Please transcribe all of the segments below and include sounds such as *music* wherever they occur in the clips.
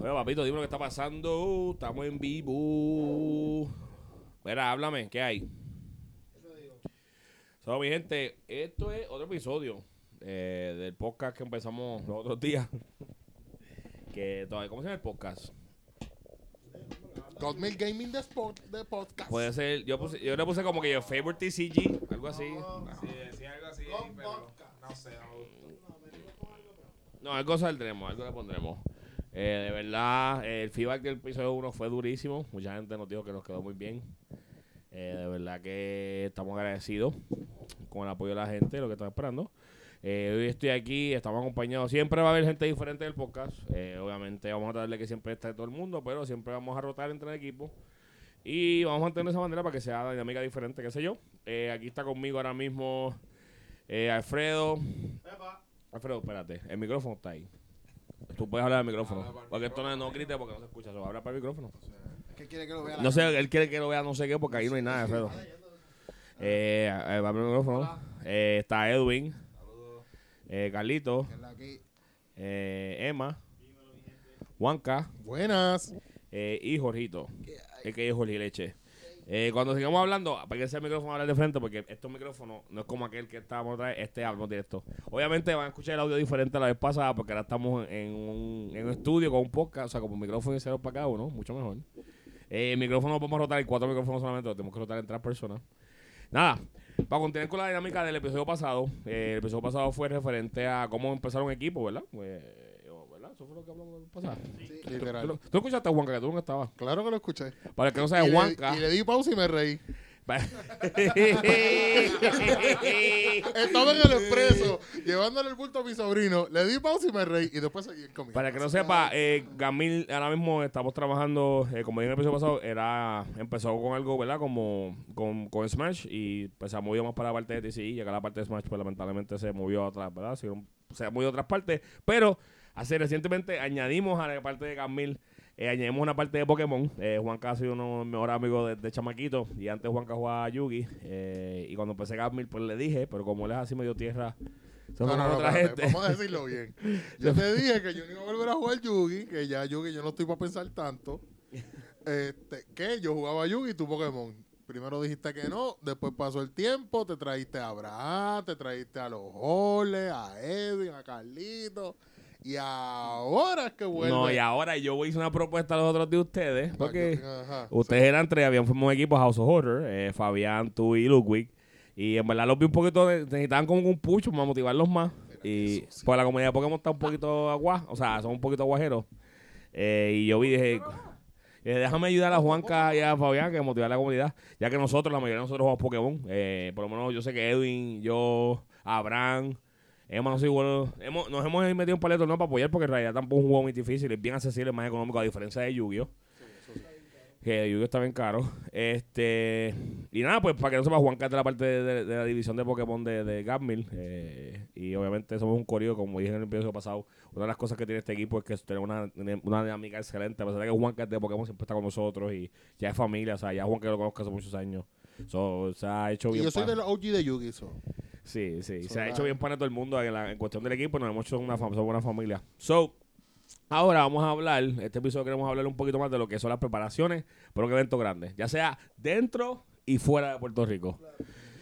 Oye, papito, dime lo que está pasando. Estamos en vivo. Mira, háblame, ¿qué hay? So, mi gente, esto es otro episodio eh, del podcast que empezamos los otros días. *laughs* que todavía, ¿cómo se llama el podcast? Godmill Gaming de, sport, de podcast. Puede ser, yo, puse, yo le puse como que yo favorite TCG, algo así. Sí, decía algo así, Con pero no sé. no- No, algo saldremos, algo le pondremos. Eh, de verdad, eh, el feedback del episodio 1 fue durísimo. Mucha gente nos dijo que nos quedó muy bien. Eh, de verdad que estamos agradecidos con el apoyo de la gente, lo que están esperando. Eh, hoy estoy aquí, estamos acompañados. Siempre va a haber gente diferente del podcast. Eh, obviamente vamos a tratar de que siempre esté todo el mundo, pero siempre vamos a rotar entre el equipo. Y vamos a mantener esa manera para que sea dinámica diferente, qué sé yo. Eh, aquí está conmigo ahora mismo Alfredo. Alfredo, espérate, el micrófono está ahí. Tú puedes hablar al micrófono. Habla para el porque esto no, no grite porque no se escucha. Eso, habla para el micrófono. ¿Qué quiere que lo vea? la No sé, él quiere que lo vea no sé qué porque ahí no hay nada, Alfredo. Eh, eh, va el micrófono. Eh, está Edwin, eh, Carlito, eh, Emma, Juanca Buenas. eh, y Jorgito. Es que es Jorge Leche. Eh, cuando sigamos hablando, que ese micrófono hablar de frente, porque estos micrófonos no es como aquel que estábamos otra vez, este hablamos directo. Obviamente van a escuchar el audio diferente a la vez pasada, porque ahora estamos en un, en un estudio con un podcast, o sea, como un micrófono y cero para cada uno, mucho mejor. Eh, el micrófono podemos rotar en cuatro micrófonos solamente, lo tenemos que rotar en tres personas. Nada, para continuar con la dinámica del episodio pasado, eh, el episodio pasado fue referente a cómo empezar un equipo, ¿verdad? Pues. Eso fue lo que hablamos la vez pasada. ¿Tú, Literal. tú escuchaste a Juanca, que tú no estabas. Claro que lo escuché. Para el que no Y sabe, le, Juanca. y le di pausa y me reí. *laughs* Estaba en el expreso, llevándole el bulto a mi sobrino. Le di pausa y me reí. Y después seguí comiendo. Para que no sepa, eh, Gamil, ahora mismo estamos trabajando, eh, como dije en el episodio pasado, era, empezó con algo, ¿verdad? Como con, con Smash y pues se ha movido más para la parte de TCI, llega la parte de Smash, pues lamentablemente se movió a otras, ¿verdad? Se, se ha movido a otras partes, pero hace recientemente añadimos a la parte de Gamil, eh, añadimos una parte de Pokémon. Eh, Juanca ha sido uno de mis mejores amigos de, de chamaquito y antes Juanca jugaba a Yugi eh, y cuando empecé Gamil pues le dije, pero como él es así medio tierra, No, no, no, otra gente. Vamos a decirlo bien. *laughs* Yo te dije que yo no iba a volver a jugar Yugi, que ya Yugi yo no estoy para pensar tanto. *laughs* Este, que yo jugaba Yugi y tu Pokémon. Primero dijiste que no, después pasó el tiempo, te trajiste a Abraham, te trajiste a los Joles, a Edwin, a Carlito. Y ahora es que vuelve. No, y ahora yo hice una propuesta a los otros de ustedes, porque Ajá, ustedes eran tres, habían formado un equipo House of Horror, eh, Fabián, tú y Ludwig, y en verdad los vi un poquito, de- necesitaban como un pucho para motivarlos más, y eso sí. pues la comunidad de Pokémon está un poquito agua, o sea, son un poquito aguajeros, eh, y yo vi, dije, eh, déjame ayudar a Juanca y a Fabián que motivar a la comunidad, ya que nosotros, la mayoría de nosotros jugamos Pokémon, eh, por lo menos yo sé que Edwin, yo, Abraham, Igual, hemos, nos hemos metido un paleto no para apoyar porque en realidad tampoco es un juego muy difícil, es bien accesible, más económico a diferencia de Yu-Gi-Oh! Que Yu-Gi-Oh! está bien caro. Este, y nada, pues para que no sepa, Juanca es de la parte de, de- de la división de Pokémon de, de Gatmill. eh, y obviamente somos un corillo, como dije en el episodio pasado. Una de las cosas que tiene este equipo es que tenemos una, una dinámica excelente. A pesar de que Juanca es de Pokémon, siempre está con nosotros y ya es familia. O sea, ya Juanca lo conozco hace muchos años. So, se ha hecho Y bien. yo soy de los OG de Yugi, Sí, sí. Se ha hecho bien para todo el mundo en, la- en cuestión del equipo. Nos hemos hecho una, fam- una familia. So, ahora vamos a hablar, este episodio queremos hablar un poquito más de lo que son las preparaciones para un evento grande. Ya sea dentro y fuera de Puerto Rico.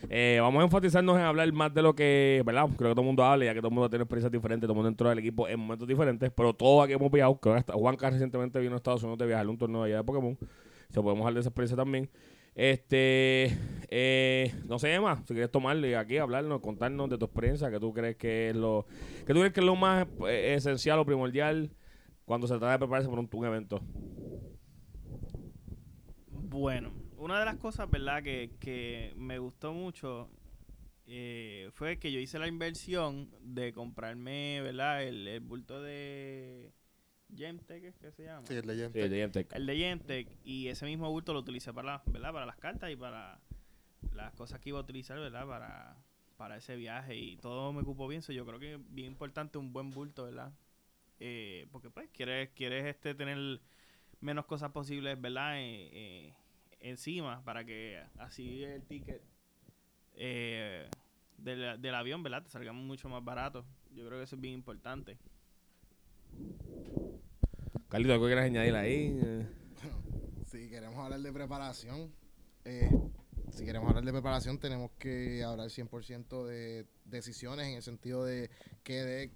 Eh, vamos a enfatizarnos en hablar más de lo que, ¿verdad? Creo que todo el mundo habla, ya que todo el mundo tiene experiencias diferentes, todo el mundo dentro del equipo en momentos diferentes, pero todos aquí hemos viajado. Creo que hasta Juan Carlos recientemente vino a Estados Unidos de viajar a un torneo allá de Pokémon. Se podemos hablar de esa experiencia también. Este, eh, no sé, Emma, si quieres tomarle aquí, hablarnos, contarnos de tu experiencia, que tú crees que es lo, que tú crees que es lo más eh, esencial o primordial cuando se trata de prepararse para un, un evento. Bueno, una de las cosas, ¿verdad? Que, que me gustó mucho eh, fue que yo hice la inversión de comprarme, ¿verdad? El, el bulto de Gemtech, ¿es que se llama? Sí, el. Sí, de Gemtech. El de Gemtech y ese mismo bulto lo utilicé para, ¿verdad? para las cartas y para las cosas que iba a utilizar, ¿verdad? Para, para ese viaje y todo me ocupó bien. So, yo creo que es bien importante un buen bulto, ¿verdad? Eh, porque pues quieres, quieres este tener menos cosas posibles, ¿verdad? Eh, eh, encima para que así el ticket eh, del, del avión, ¿verdad? Te salga mucho más barato. Yo creo que eso es bien importante. Carlito, ¿algo quieras añadir ahí? Eh, Si queremos hablar de preparación, eh, si queremos hablar de preparación, tenemos que hablar 100% de decisiones en el sentido de qué deck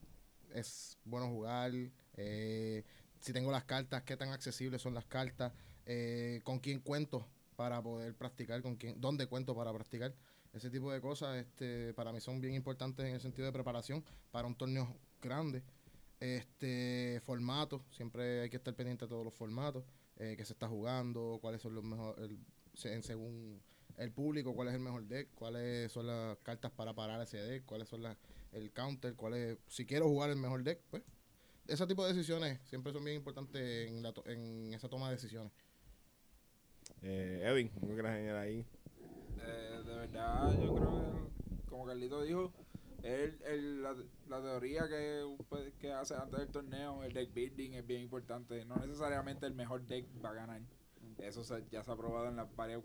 es bueno jugar, eh, si tengo las cartas, qué tan accesibles son las cartas, con quién cuento para poder practicar, con quién, dónde cuento para practicar. Ese tipo de cosas este, para mí son bien importantes en el sentido de preparación para un torneo grande. Este formato, siempre hay que estar pendiente de todos los formatos eh, que se está jugando, cuáles son los mejores, según el público, cuál es el mejor deck, cuáles son las cartas para parar ese deck, cuáles son las, el counter, cuál es, si quiero jugar el mejor deck, pues ese tipo de decisiones siempre son bien importantes en, la to- en esa toma de decisiones. eh, Edwin, ¿algo que quieras añadir ahí? Eh, de verdad, yo creo que, como Carlito dijo, el, el- la, la teoría que, pues, que hace antes del torneo, el deck building es bien importante. No necesariamente el mejor deck va a ganar. Eso se- ya se ha probado en las varias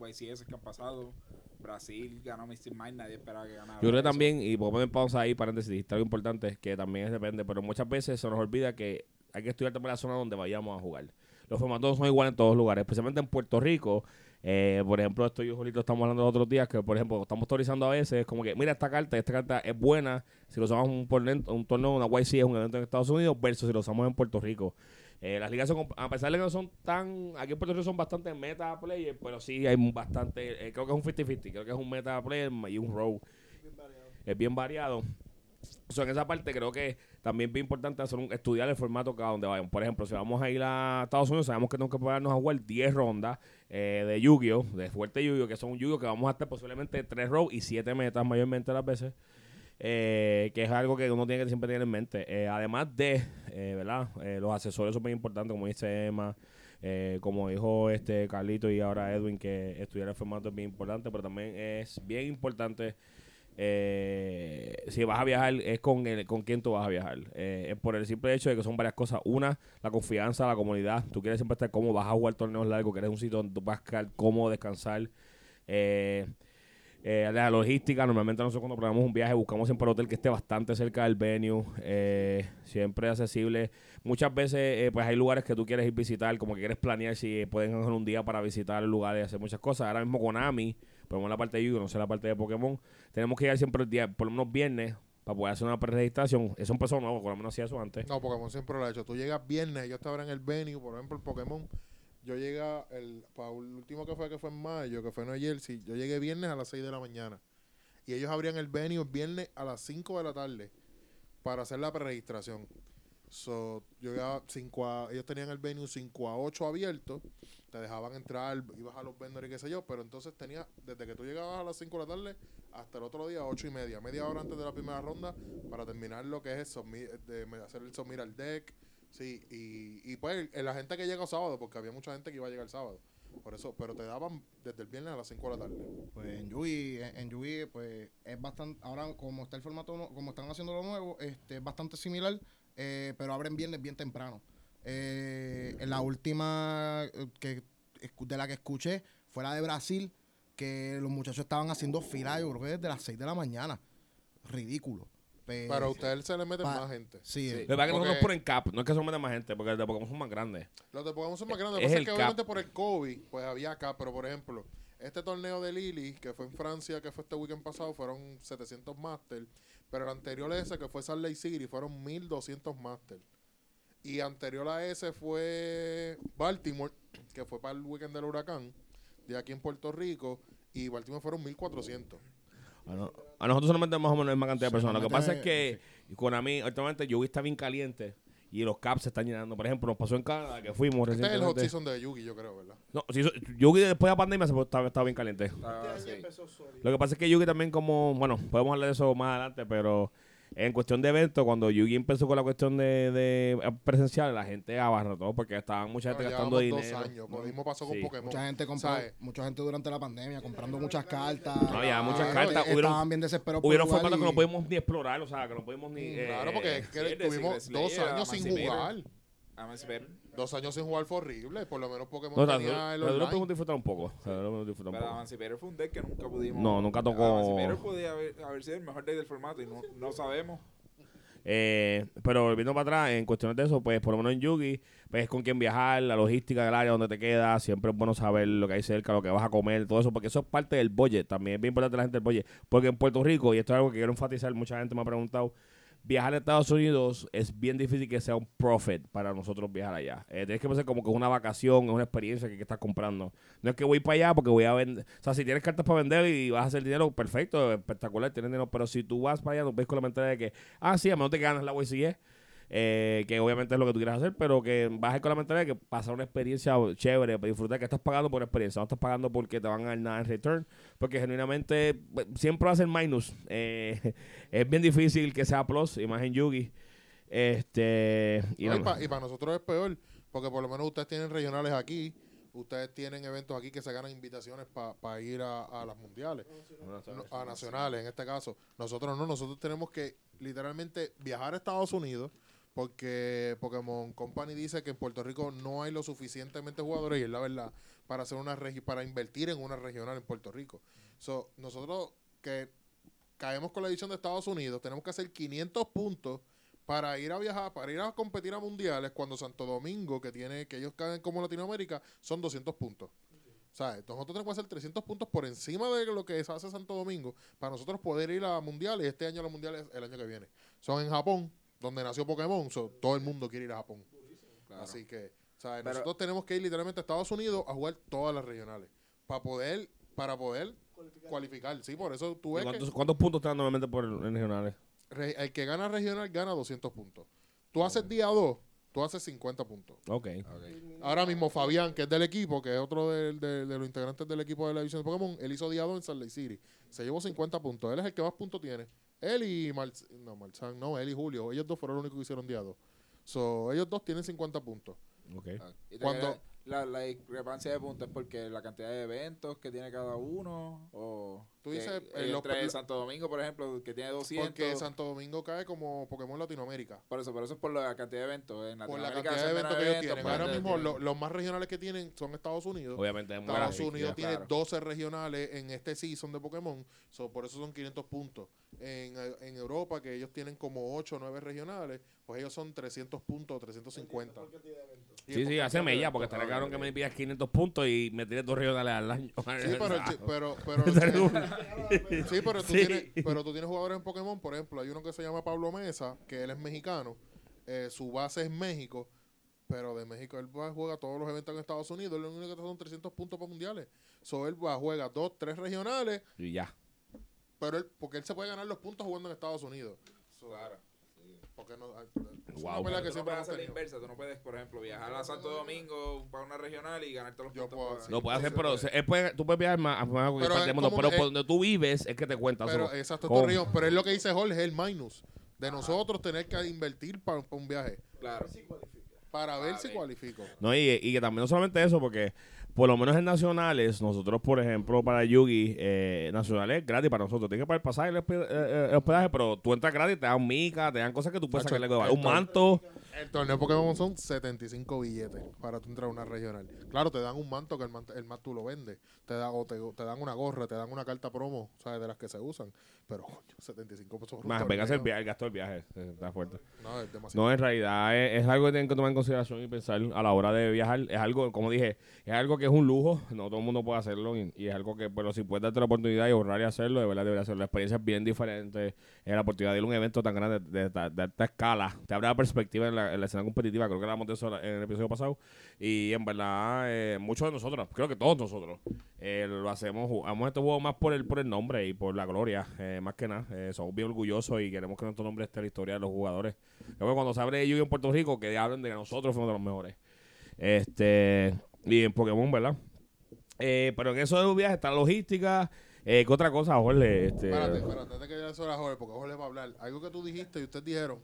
YCS que han pasado. Brasil ganó Mystic Mind, nadie esperaba que ganara. Yo creo que también, y puedo poner pausa ahí, paréntesis, dijiste algo importante, que también es depende, pero muchas veces se nos olvida que hay que estudiar también la zona donde vayamos a jugar. Los formatos son iguales en todos lugares, especialmente en Puerto Rico. Eh, por ejemplo, esto yo y Julito estamos hablando los otros días, que por ejemplo, estamos teorizando a veces, como que, mira esta carta, esta carta es buena, si lo usamos un, un torneo, una YC es un evento en Estados Unidos, versus si lo usamos en Puerto Rico. Eh, las ligas a pesar de que no son tan, aquí en Puerto Rico son bastante meta players, pero sí hay bastante, eh, creo que es un 50-50, creo que es un meta player y un row. Es bien variado. En esa parte creo que también es importante hacer un, estudiar el formato cada donde vayan. Por ejemplo, si vamos a ir a Estados Unidos, sabemos que tenemos que pagarnos a jugar 10 rondas eh, de Yu-Gi-Oh! De fuerte Yu-Gi-Oh! Que son Yu-Gi-Oh! que vamos a estar posiblemente 3 rows y 7 metas mayormente las veces. eh, que es algo que uno tiene que siempre tener en mente. Eh, además de, ¿verdad? Los accesorios bien importantes, como dice Emma, como dijo este Carlito y ahora Edwin, que estudiar el formato es bien importante, pero también es bien importante eh, si vas a viajar, es con, el, con quién tú vas a viajar. Eh, por el simple hecho de que son varias cosas. Una, la confianza, la comunidad. Tú quieres siempre estar cómodo, vas a jugar torneos largos, quieres un sitio donde tú vas a estar cómodo, descansar. Eh, eh, la logística, normalmente nosotros cuando planeamos un viaje buscamos siempre un hotel que esté bastante cerca del venue, eh, siempre accesible. Muchas veces eh, pues hay lugares que tú quieres ir visitar, como que quieres planear si pueden hacer un día para visitar lugares y hacer muchas cosas. Ahora mismo con Menos la parte de Yu, no sé la parte de Pokémon, tenemos que llegar siempre el día, por lo menos viernes, para poder hacer una preregistración. Eso empezó nuevo, por lo menos hacía eso antes. No, Pokémon siempre lo ha hecho. Tú llegas viernes, ellos te abren el venue, por ejemplo, el Pokémon. Yo llegué, el, para el último que fue, que fue en mayo, que fue en New Jersey, yo llegué viernes a las 6 de la mañana. Y ellos abrían el venue viernes a las 5 de la tarde para hacer la preregistración. So, yo llegaba cinco a- ellos tenían el venue 5 a 8 abierto, te dejaban entrar, ibas a los vendors y qué sé yo, pero entonces tenía, desde que tú llegabas a las 5 de la tarde hasta el otro día, 8 y media, media hora antes de la primera ronda, para terminar lo que es el de, hacer el submit al deck. Sí, y, y pues el- la gente que llega sábado, porque había mucha gente que iba a llegar sábado. Por eso, pero te daban desde el viernes a las 5 de la tarde. Pues en Yui, en, en Yui, pues es bastante, ahora como está el formato, como están haciendo lo nuevo, este, es bastante similar, eh, pero abren viernes bien temprano. Eh, en la última eh, que de la que escuché fue la de Brasil, que los muchachos estaban haciendo fila, yo creo que desde las 6 de la mañana. Ridículo. Pe- Pero a ustedes se le meten pa- más gente. Sí, Sí. eh, Lo que es nosotros Porque- ponen cap, no es que son más gente, porque los de Pokémon son más grandes. Los de Pokémon son más grandes. Es Lo que pasa el es que cap. obviamente por el COVID, pues había acá. Pero por ejemplo, este torneo de Lily, que fue en Francia, que fue este weekend pasado, fueron 700 Master. Pero el anterior a ese, que fue Salt Lake City, fueron 1200 Master. Y anterior a ese fue Baltimore, *clears throat* que fue para el weekend del huracán, de aquí en Puerto Rico. Y Baltimore fueron 1400. A, no- a nosotros solamente más o menos la misma cantidad de personas. Lo que pasa es que con a mí, últimamente, Yugi está bien caliente y los caps se están llenando. Por ejemplo, nos pasó en Canadá que fuimos Este es el hot recientemente. season de Yugi, yo creo, ¿verdad? No, Yugi después de la pandemia se estaba, estaba bien caliente. Ah, sí. Lo que pasa es que Yugi también como, bueno, podemos hablar de eso más adelante, pero en cuestión de eventos, cuando Yugi empezó con la cuestión de, de presencial, la gente abarrotó porque estaban mucha gente Pero gastando dinero. dos años. Lo mismo pasó con Sí. Pokémon. Mucha gente compró, ¿Sabes? mucha gente durante la pandemia comprando muchas cartas. No, había muchas Eh, cartas. eh, Hubieron- Estaban bien desesperados Hubieron formatos que y- no pudimos ni explorar, o sea, que no pudimos ni... eh, Claro, porque es que tuvimos dos años sin jugar. Emancipator. Dos años sin jugar fue horrible. Por lo menos Pokémon No, tenía el pero lo online. pudimos disfrutar un poco. sea, lo pudimos disfrutar un Pero. Emancipator fue un deck que nunca pudimos. No, nunca tocó- Emancipator podía haber, haber sido el mejor deck del formato y no, no sabemos. Eh, pero volviendo para atrás, en cuestiones de eso, pues por lo menos en Yugi, pues con quién viajar, la logística del área donde te quedas, siempre es bueno saber lo que hay cerca, lo que vas a comer, todo eso, porque eso es parte del budget, también es bien importante la gente del budget, porque en Puerto Rico, y esto es algo que quiero enfatizar, mucha gente me ha preguntado, viajar a Estados Unidos es bien difícil que sea un profit para nosotros viajar allá. Eh, tienes que pensar como que es una vacación, es una experiencia que, estás comprando. No es que voy para allá porque voy a vender. O sea, si tienes cartas para vender y vas a hacer dinero, perfecto, espectacular, tienes dinero. Pero si tú vas para allá, no ves con la mentalidad de que, ah, sí, a menos te ganas la YCE. Eh, que obviamente es lo que tú quieras hacer, pero que vas a ir con la mentalidad de que pasar una experiencia chévere, para disfrutar que estás pagando por experiencia, no estás pagando porque te van a dar nada en return, porque genuinamente pues, siempre va a ser minus. Eh, *laughs* es bien difícil que sea plus, imagen Yugi. Este, y No, y, no- pa- y para nosotros es peor, porque por lo menos ustedes tienen regionales aquí, ustedes tienen eventos aquí que se ganan invitaciones para ir a, a las mundiales, a nacionales en este caso. Nosotros no, nosotros tenemos que literalmente viajar a Estados Unidos, porque Pokémon Company dice que en Puerto Rico no hay lo suficientemente jugadores, y es la verdad, para hacer una regi- para invertir en una regional en Puerto Rico. So, nosotros que caemos con la edición de Estados Unidos, tenemos que hacer 500 puntos para ir a viajar, para ir a competir a mundiales, cuando Santo Domingo, que tiene, que ellos caen como Latinoamérica, son 200 puntos. Sea, nosotros tenemos que hacer 300 puntos por encima de lo que hace Santo Domingo para nosotros poder ir a mundiales. Este año los mundiales el año que viene. Son en Japón, donde nació Pokémon. so, todo el mundo quiere ir a Japón. Claro. Así que, o sea, Pero- nosotros tenemos que ir literalmente a Estados Unidos a jugar todas las regionales para poder, para poder cualificar. Sí, por eso tú ves que ¿Cuántos, cuántos puntos te dan normalmente por en regionales? re- el que gana regional gana 200 puntos. Tú haces día 2, tú haces 50 puntos. Ok. Ok. Ahora mismo Fabián, que es del equipo, que es otro del- de, de los integrantes del equipo de la división de Pokémon, él hizo día 2 en Salt Lake City. Se llevó 50 puntos. Él es el que más puntos tiene. Él y Mar no, Marzán, no, él y Julio. Ellos dos fueron los únicos que hicieron día 2. So, ellos dos tienen 50 puntos. Ok. Ah, Cuando- la, la discrepancia de puntos es porque la cantidad de eventos que tiene cada uno o Tú que- dices, eh, eh, los- Santo Domingo por ejemplo que tiene 200 Porque Santo Domingo cae como Pokémon Latinoamérica. por eso por eso es por la cantidad de eventos en Por la Latinoamérica cantidad de eventos que ellos tienen. pues, Ahora mismo lo- los más regionales que tienen son Estados Unidos. Obviamente es muy Estados Unidos tiene Claro. 12 regionales en este season de Pokémon, so, por eso son 500 puntos. En, en Europa, que ellos tienen como 8 o 9 regionales, pues ellos son 300 puntos o 350. Y Sí, sí, hace porque- mella, porque estaría claro que me pidas 500 puntos y me tires dos regionales al año. Sí, pero, *laughs* pero, pero, *laughs* sí, pero tú, Sí. Tienes, pero tú tienes jugadores en Pokémon, por ejemplo, hay uno que se llama Pablo Mesa, que él es mexicano, eh, su base es México, pero de México él va, juega todos los eventos en Estados Unidos, él lo único que te son 300 puntos para mundiales. So él va, juega dos, tres regionales, Y ya. pero él, porque él se puede ganar los puntos jugando en Estados Unidos. So, Claro. Porque no, es Wow. una que no siempre puedes hemos hacer la inversa, tú no puedes, por ejemplo, viajar a Santo Domingo para una regional y ganarte los Yo puntos. puedo, para- sí. Lo puedes hacer, pero él puede- tú puedes viajar más, más a cualquier Pero parte es del mundo, pero que- por donde tú vives es que te cuentan. Pero solo. exacto, ¿Cómo? Torrijos, pero es lo que dice Jorge, es el minus de nosotros tener que invertir para un viaje. Claro. Para ver si cualifico. No, y, y que también no solamente eso, porque por lo menos en nacionales, nosotros, por ejemplo, para Yugi, eh, nacionales gratis para nosotros. Tienes que pagar el pasaje y el hospe- eh, eh, el hospedaje, pero tú entras gratis, te dan mica, te dan cosas que tú puedes sacarle. Un manto. El torneo Pokémon son 75 billetes para tú entrar a una regional. Claro, te dan un manto que el manto, el manto tú lo vendes. Te, da, o te, te dan una gorra, te dan una carta promo, ¿sabes? De las que se usan. Pero, coño, 75 pesos Más, hacer el, viaje, el gasto del viaje. eh, Está fuerte. No, es demasiado. No, en realidad es, es algo que tienen que tomar en consideración y pensar a la hora de viajar. Es algo, como dije, es algo que es un lujo. No todo el mundo puede hacerlo y, y es algo que, pero si puedes darte la oportunidad y ahorrar y hacerlo, de verdad debería hacerlo. La experiencia es bien diferente. Es la oportunidad de ir a un evento tan grande, de, de- de esta escala. Te abre la perspectiva en la, en la escena competitiva. Creo que hablamos de eso en el episodio pasado. Y en verdad, eh, muchos de nosotros, creo que todos nosotros, eh, lo hacemos, jugamos este juego más por el, por el nombre y por la gloria, eh, más que nada. Somos bien orgullosos y queremos que nuestro nombre esté en la historia de los jugadores. Cuando se abre Yu-Gi-Oh! en Puerto Rico, que hablen de que nosotros fuimos de los mejores. Este, y en Pokémon, ¿verdad? Pero en eso de los viajes está la logística. Eh, ¿Qué otra cosa, Jorge? Este, Espérate, espérate, que ya sobre a Jorge, porque Jorge va a hablar. Algo que tú dijiste y ustedes dijeron,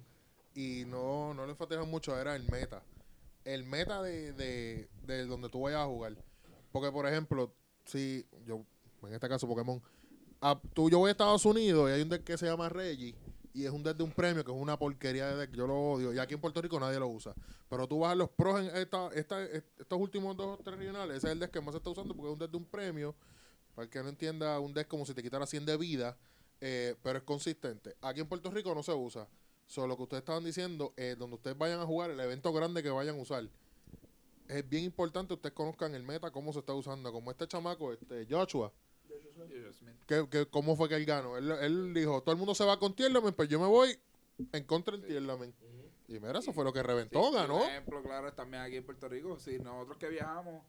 y no, no le enfatizaron mucho, era el meta. El meta de, de, de donde tú vayas a jugar. Porque, por ejemplo, si yo, en este caso Pokémon, a- tú, yo voy a Estados Unidos y hay un deck que se llama Reggie, y es un deck de un premio que es una porquería de deck, yo lo odio, y aquí en Puerto Rico nadie lo usa. Pero tú vas a los pros en esta, esta, estos últimos dos o tres regionales, ese es el deck que más se está usando porque es un deck de un premio. Para el que no entienda, un deck como si te quitara 100 de vida, eh, pero es consistente. Aquí en Puerto Rico no se usa. Solo lo que ustedes estaban diciendo, eh, donde ustedes vayan a jugar, el evento grande que vayan a usar, es bien importante que ustedes conozcan el meta, cómo se está usando. Como este chamaco, este Joshua, que, que- ¿cómo fue que él ganó? Él, él dijo, todo el mundo se va con Tierlamen, pues yo me voy en contra del Tierlamen. Y mira, eso fue lo que reventó, Sí, ganó. Un ejemplo claro también aquí en Puerto Rico. Si nosotros que viajamos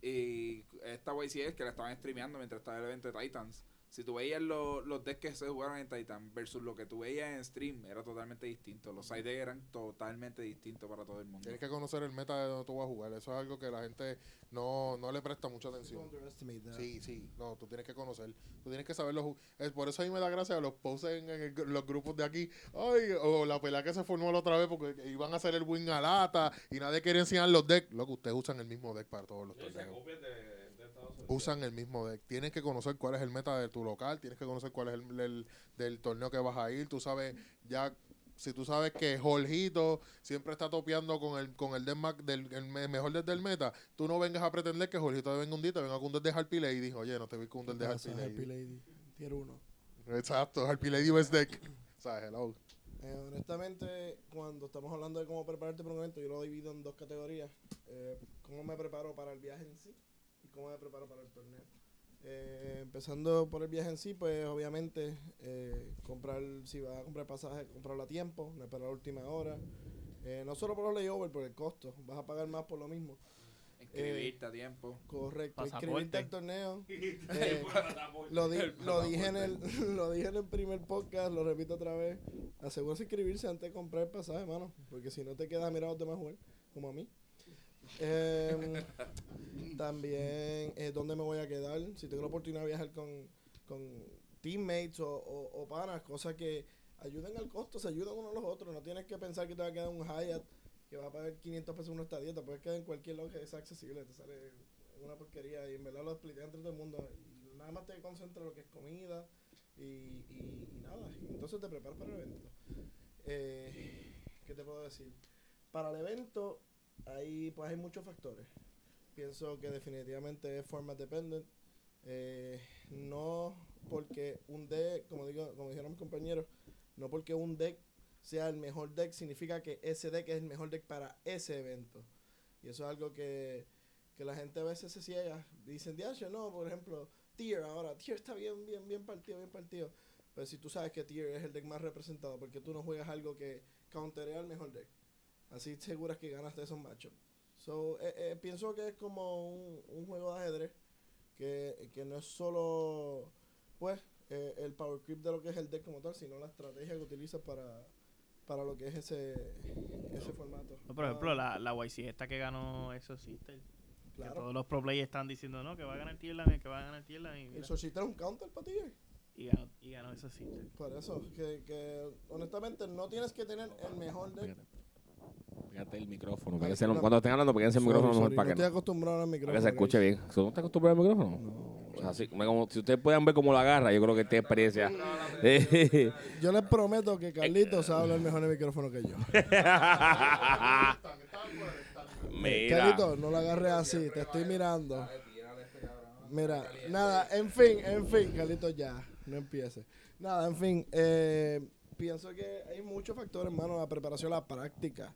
y esta YCS que la estaban streameando mientras estaba el evento de Titans. Si tú veías los, los decks que se jugaron en Titan versus lo que tú veías en stream, era totalmente distinto. Los side decks eran totalmente distintos para todo el mundo. Tienes que conocer el meta de donde tú vas a jugar. Eso es algo que la gente no, no le presta mucha atención. Sí, sí, no, tú tienes que conocer, tú tienes que saber los... es por eso a mí me da gracia los posts en, en el los grupos de aquí, ay, o la pelea que se formó la otra vez porque iban a hacer el win a lata y nadie quería enseñar los decks. Loco, ustedes usan el mismo deck para todos los torneos. Usan el mismo deck. Tienes que conocer cuál es el meta de tu local, tienes que conocer cuál es el, el- del torneo que vas a ir, tú sabes ya... Si tú sabes que Jorgito siempre está topeando con el con el deck del el me- mejor deck del meta, tú no vengas a pretender que Jorgito venga un día y te venga con un deck de Harpy Lady. Oye, no te vi con un deck de Harpy Lady. Lady. Tier 1. Exacto, Harpy Lady Best Deck. O sea, hello. Eh, honestamente, cuando estamos hablando de cómo prepararte para un evento, yo lo divido en dos categorías. Eh, cómo me preparo para el viaje en sí cómo me preparo para el torneo. Eh, empezando por el viaje en sí, pues obviamente eh, comprar, si vas a comprar pasaje, comprarlo a tiempo, no esperar la última hora. Eh, no solo por los layovers, por el costo, vas a pagar más por lo mismo. Inscribirte a tiempo. Correcto, Pasaporte. inscribirte al torneo. *laughs* Eh, lo, di- lo dije en el *laughs* lo dije en el primer podcast, lo repito otra vez. Asegúrese de inscribirse antes de comprar el pasaje, mano. Porque si no te quedas mirando a los demás jugar, como a mí. Em, también eh, dónde me voy a quedar. Si tengo la oportunidad de viajar con, con teammates o, o, o panas, cosas que ayuden al costo, se ayudan unos a los otros. No tienes que pensar que te va a quedar un Hyatt que va a pagar 500 pesos una estadía. Te puedes quedar en cualquier lugar que sea accesible. Te sale una porquería y en verdad lo expliqué entre todo el mundo. Nada más te concentras en lo que es comida y, y, nada. Entonces te preparas para el evento. Eh, ¿Qué te puedo decir? Para el evento hay, pues hay muchos factores. Pienso que definitivamente es format dependent. Eh, no porque un deck, como digo, como dijeron mis compañeros, no porque un deck sea el mejor deck significa que ese deck es el mejor deck para ese evento. Y eso es algo que, que la gente a veces se ciega. Dicen, diacho, no, por ejemplo, Tier ahora, Tier está bien, bien, bien partido, bien partido. Pero si tú sabes que Tier es el deck más representado, porque tú no juegas algo que counterea al mejor deck. Así seguras que ganas de esos matchups. So, eh, eh, pienso que es como un, un juego de ajedrez que, que no es solo pues eh, el power creep de lo que es el deck como tal, sino la estrategia que utilizas para, para lo que es ese, ese formato. No, por ejemplo, Ah, la, la YC esta que ganó Exo Sister. Que claro. todos los pro players están diciendo, no, que va a ganar Tierland, que va a ganar Tierland. Sochita es un counter para ti. y ganó, y ganó. Por eso, que, que honestamente no tienes que tener el mejor deck. Pégate el micrófono. No. cuando estén hablando, péguense el micrófono Sorry, mejor sorry, para no que, estoy no- acostumbrado al para micrófono. que se escuche bien. ¿Tú no estás acostumbrado al micrófono? No. O sea, así, como, si ustedes puedan ver cómo lo agarra, yo creo que tiene experiencia. *laughs* Yo les prometo que Carlitos sabe hablar mejor en el micrófono que yo. *laughs* Mira. Carlitos, no lo agarres así, te estoy mirando. Mira, nada, en fin, en fin, Carlitos, ya, no empiece. Nada, en fin, eh, pienso que hay muchos factores, hermano, la preparación, la práctica.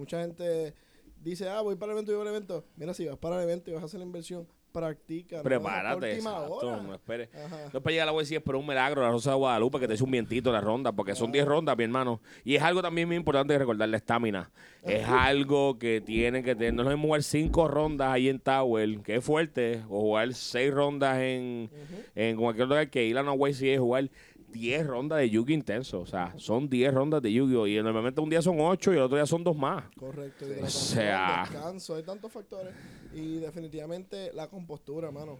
Mucha gente dice, ah, voy para el evento, voy para el evento. Mira, si vas para el evento y vas a hacer la inversión, practica. no Prepárate, última exacto, hora. no esperes. Ajá. No es para llegar a la UCI, es por un milagro, la Rosa de Guadalupe, que te eche un vientito la ronda, porque son 10 rondas, mi hermano. Y es algo también muy importante recordar, la estamina. Es algo que tienen que tener. No es lo mismo jugar 5 rondas ahí en Tower, que es fuerte, o jugar 6 rondas en, en cualquier lugar que ir a una YCA y jugar 10 rondas de Yugi intenso. O sea, son 10 rondas de Yu-Gi-Oh! Y normalmente un día son 8 y el otro día son 2 más. Correcto. O hidratación, sea- descanso, hay tantos factores. Y definitivamente la compostura, mano.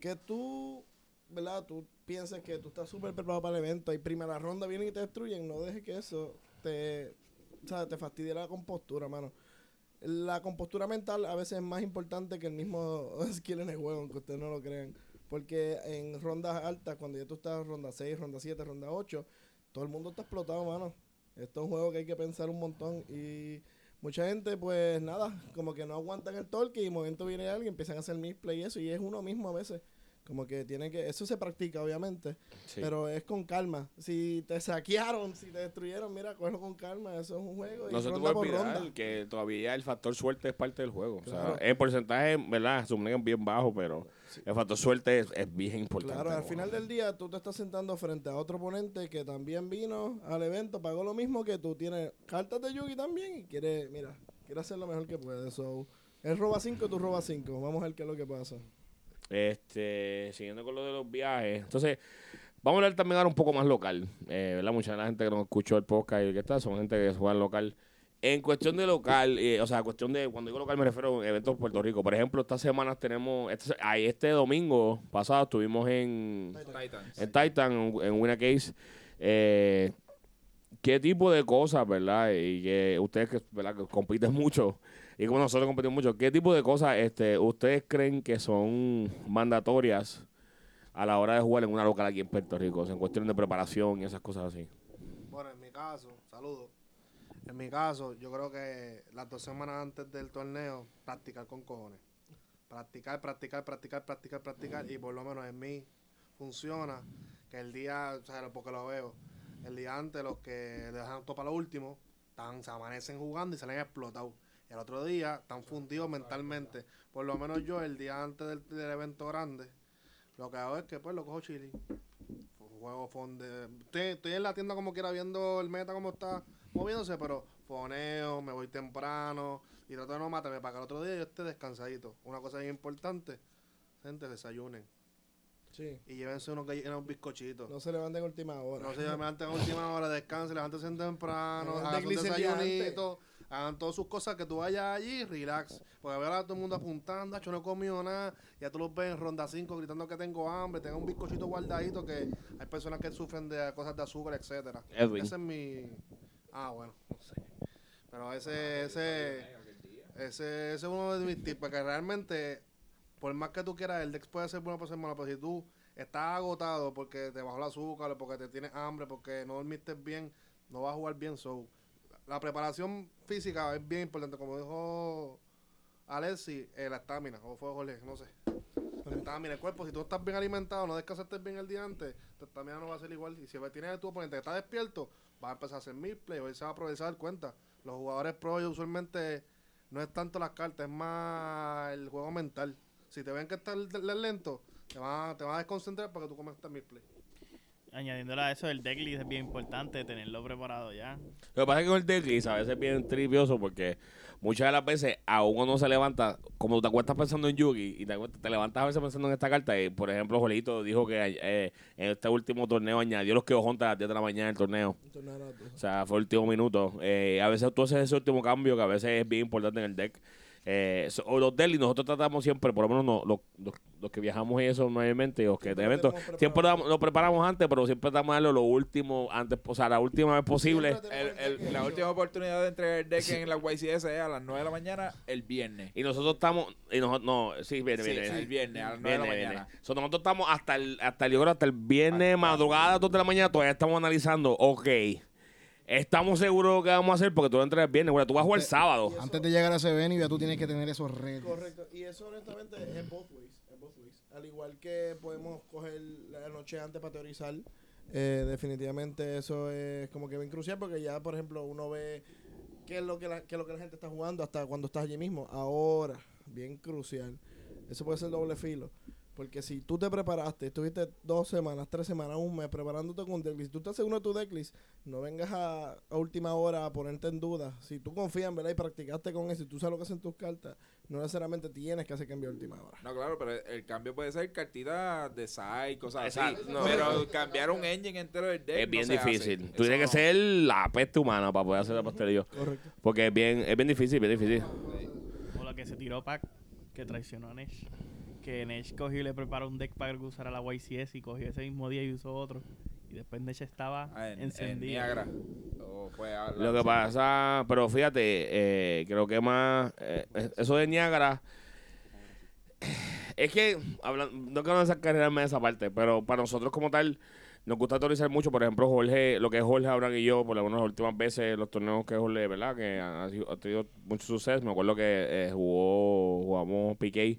Que tú, ¿verdad? Tú pienses que tú estás súper preparado para el evento y primera ronda vienen y te destruyen. No dejes que eso te, o sea, te fastidie la compostura, mano. La compostura mental a veces es más importante que el mismo *laughs* skill en el juego, aunque ustedes no lo crean. Porque en rondas altas, cuando ya tú estás ronda 6, ronda 7, ronda 8, todo el mundo está explotado, mano. Esto es un juego que hay que pensar un montón y mucha gente, pues nada, como que no aguantan el torque y de momento viene alguien, empiezan a hacer misplay y eso, y es uno mismo a veces Como que tiene que, eso se practica obviamente, Sí. pero es con calma. Si te saquearon, si te destruyeron, mira, cógelo con calma, eso es un juego y No se te olvidar que todavía el factor suerte es parte del juego. O Claro. sea, el porcentaje, ¿verdad? Es bien bajo, pero el factor suerte es, es bien importante. Claro, al final del día tú te estás sentando frente a otro oponente que también vino al evento, pagó lo mismo que tú, tienes cartas de Yugi también y quiere, mira, quiere hacer lo mejor que puede. So, él roba 5, tú robas 5. Vamos a ver qué es lo que pasa. Este, siguiendo con lo de los viajes. Entonces, vamos a hablar también ahora un poco más local. Eh, ¿verdad? Mucha de la gente que nos escuchó el podcast y que está son gente que juega local. En cuestión de local, eh, o sea, cuestión de, cuando digo local me refiero a eventos en Puerto Rico. Por ejemplo, estas semanas tenemos, este, ay, este domingo pasado estuvimos en, Titans. en Titan, en, en Winner Case. Eh, ¿Qué tipo de cosas, verdad? Y que ustedes que, ¿verdad? que compiten mucho, y como nosotros competimos mucho, ¿qué tipo de cosas este, ustedes creen que son mandatorias a la hora de jugar en una local aquí en Puerto Rico? O sea, en cuestión de preparación y esas cosas así. Bueno, en mi caso, saludos. En mi caso, yo creo que las dos semanas antes del torneo, practicar con cojones. Practicar, practicar, practicar, practicar, practicar. Y por lo menos en mí funciona que el día, o sea, porque lo veo, el día antes los que dejan todo para lo último, están, se amanecen jugando y salen explotados. Y el otro día están fundidos mentalmente. Por lo menos yo, el día antes del, del evento grande, lo que hago es que pues lo cojo chili. Juego fonde. Estoy, estoy en la tienda como quiera viendo el meta como está moviéndose, pero foneo, me voy temprano y trato de no matarme para que el otro día yo esté descansadito. Una cosa bien importante, gente, desayunen Sí. y llévense unos, unos bizcochitos. No se levanten a última hora. No se levanten a última hora, descansen, levántense temprano, Hagan un desayunito, hagan todas sus cosas que tú vayas allí, relax. Porque ver a todo el mundo apuntando, yo no he comido nada, ya tú los ves en ronda 5 gritando que tengo hambre, tengo un bizcochito guardadito que hay personas que sufren de cosas de azúcar, etcétera. Edwin. Ese es mi... Ah, bueno, no sé. Pero ese, ese, ese, ese es uno de mis tips, porque realmente, por más que tú quieras, el Dex puede ser bueno, puede ser malo, pero si tú estás agotado porque te bajó el azúcar, porque te tienes hambre, porque no dormiste bien, no vas a jugar bien. So, la preparación física es bien importante, como dijo Alexi, eh, la estamina, o fue Jorge, no sé. La estamina, el cuerpo, si tú estás bien alimentado, no descansaste bien el día antes, tu estamina no va a ser igual. Y si tienes a tu oponente que está despierto, vas a empezar a hacer mil play, hoy se va a aprovechar dar cuenta. Los jugadores pro usualmente no es tanto las cartas, es más el juego mental. Si te ven que estás lento, te van, a- te van a desconcentrar para que tú cometas mil play. Añadiéndole a eso, el decklist es bien importante tenerlo preparado ya. Lo que pasa es que con el decklist a veces es bien trivioso porque muchas de las veces a uno no se levanta, como te acuestas pensando en Yugi y te, te levantas a veces pensando en esta carta. Y, por ejemplo, Jolito dijo que eh, en este último torneo añadió los que juntas a las 10 de la mañana del torneo. O sea, fue el último minuto. Eh, a veces tú haces ese último cambio que a veces es bien importante en el deck. Eh, so- o los delis, nosotros tratamos siempre, por lo menos no- los, los, los que viajamos y eso normalmente, los que de Siempre lo eventos, siempre lo, lo preparamos antes, pero siempre tratamos de darlo lo último, antes, o sea, la última vez posible. El- la última oportunidad de entregar el deck en la YCS es a las 9 de la mañana el viernes. Y nosotros estamos, y nosotros, no, sí, viene, Sí, viene, sí, viene. el viernes a las 9 de la Viene, mañana. So, nosotros estamos hasta el, hasta el, hasta el viernes, madrugada, 2 de la mañana, todavía estamos analizando, ok, estamos seguros de lo que vamos a hacer porque tú vas a entrar el viernes, bueno, tú vas a jugar el sábado. Antes de llegar a ese venue ya tú tienes que tener esos retos. Correcto. Y eso honestamente es both ways. Es both ways. Al igual que podemos coger la noche antes para teorizar, eh, definitivamente eso es como que bien crucial porque ya, por ejemplo, uno ve qué es lo que la, qué es lo que la gente está jugando hasta cuando estás allí mismo. Ahora, bien crucial. Eso puede ser doble filo. Porque si tú te preparaste, estuviste dos semanas, tres semanas, un mes preparándote con un decklist, si tú estás seguro de tu decklist, no vengas a, a última hora a ponerte en duda. Si tú confías en verdad y practicaste con eso y tú sabes lo que hacen tus cartas, no necesariamente tienes que hacer cambio a última hora. No, claro, pero el cambio puede ser cartitas de side, cosas Exacto, así. no. Pero cambiar un engine entero del deck Es bien no se hace. difícil. Tú tienes que ser la peste humana para poder hacer el pastelillo. Correcto. Porque es bien, es bien difícil, bien difícil. O lo que se tiró Pac, que traicionó a Nesh. Que Nesh cogió y le preparó un deck para que usara la YCS y cogió ese mismo día y usó otro. Y después Nesh estaba Ah, en, en encendido. Niagara. O fue a la- Lo que pasa, pero fíjate, eh, creo que más, eh, eso de Niagara, es que, hablan- no quiero desencargarme de esa parte, pero para nosotros como tal, nos gusta autorizar mucho, por ejemplo, Jorge, lo que es Jorge, Abraham y yo, por las últimas veces, los torneos que Jorge, ¿verdad? Que ha, sido- ha tenido mucho suceso, me acuerdo que eh, jugó, jugamos PK,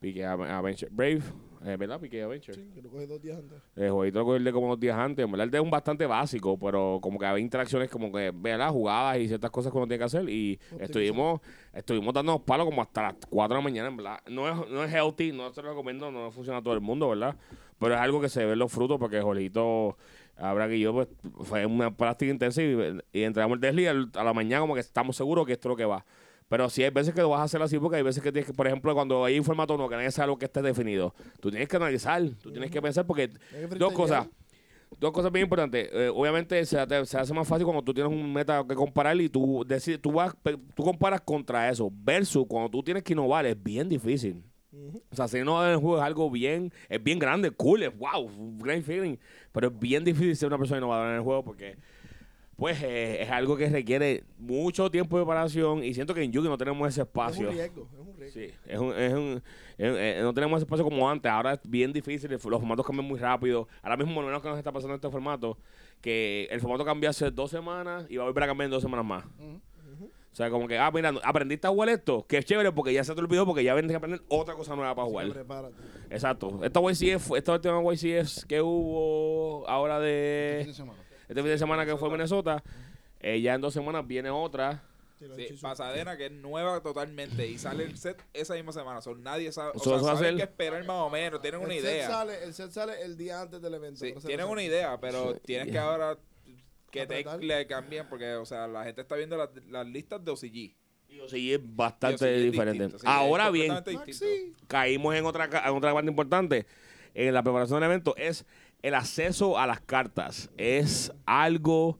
PK Adventure Brave, eh, ¿verdad? Piqué Adventure. Sí, que lo coge dos días antes. El jueguito lo cogí el de como unos días antes. En verdad, el de es un bastante básico, pero como que había interacciones como que, ¿verdad? Jugadas y ciertas cosas que uno tiene que hacer. Y Optimizar. estuvimos estuvimos dándonos palos como hasta las 4 de la mañana, en verdad. No es, no es healthy, no se lo recomiendo, no funciona a todo el mundo, ¿verdad? Pero es algo que se ve en los frutos porque Jolito, Abraham y yo, pues, fue una práctica intensa y, y entregamos el Desli al- a la mañana como que estamos seguros que esto es lo que va. Pero sí hay veces que lo vas a hacer así porque hay veces que tienes que, por ejemplo, cuando hay un formato no, que nadie sabe lo que esté definido, tú tienes que analizar, tú tienes que pensar porque dos cosas. Dos cosas bien importantes. Eh, obviamente se, te- se hace más fácil cuando tú tienes un meta que comparar y tú decides, tú vas, tú comparas contra eso. Versus cuando tú tienes que innovar es bien difícil. O sea, si no en el juego es algo bien, es bien grande, cool, es wow, great feeling. Pero es bien difícil ser una persona innovadora en el juego porque, pues, eh, es algo que requiere mucho tiempo de preparación y siento que en Yugi no tenemos ese Es espacio. un riesgo, es un riesgo. Sí, es un, es un, es- eh, no tenemos ese espacio como antes. Ahora es bien difícil, los formatos cambian muy rápido. Ahora mismo, por lo menos que nos está pasando este formato, que el formato cambió hace dos semanas y va a volver a cambiar en dos semanas más. O sea, como que, ah, mira, aprendiste a jugar esto, que es chévere porque ya se te olvidó porque ya tienes que aprender otra cosa nueva para jugar. prepárate. Exacto. Esta YCF, esta última YCF que hubo ahora Fin de de semana. Este fin de semana que fue Minnesota, eh, ya en dos semanas viene otra. Sí. Pasadena, que es nueva totalmente y sale el set esa misma semana. Son nadie sabe. O sea, saben qué esperar más o menos. Tienen una el set idea. Sale, el set sale el día antes del evento. Sí, tienen una idea, pero tienes que ahora que te le cambien porque, o sea, la gente está viendo las, las listas de OCG. Y sí, es bastante OCG es diferente. distinto, sí, ahora bien, caímos en otra, en otra parte importante en la preparación del evento es el acceso a las cartas. Es algo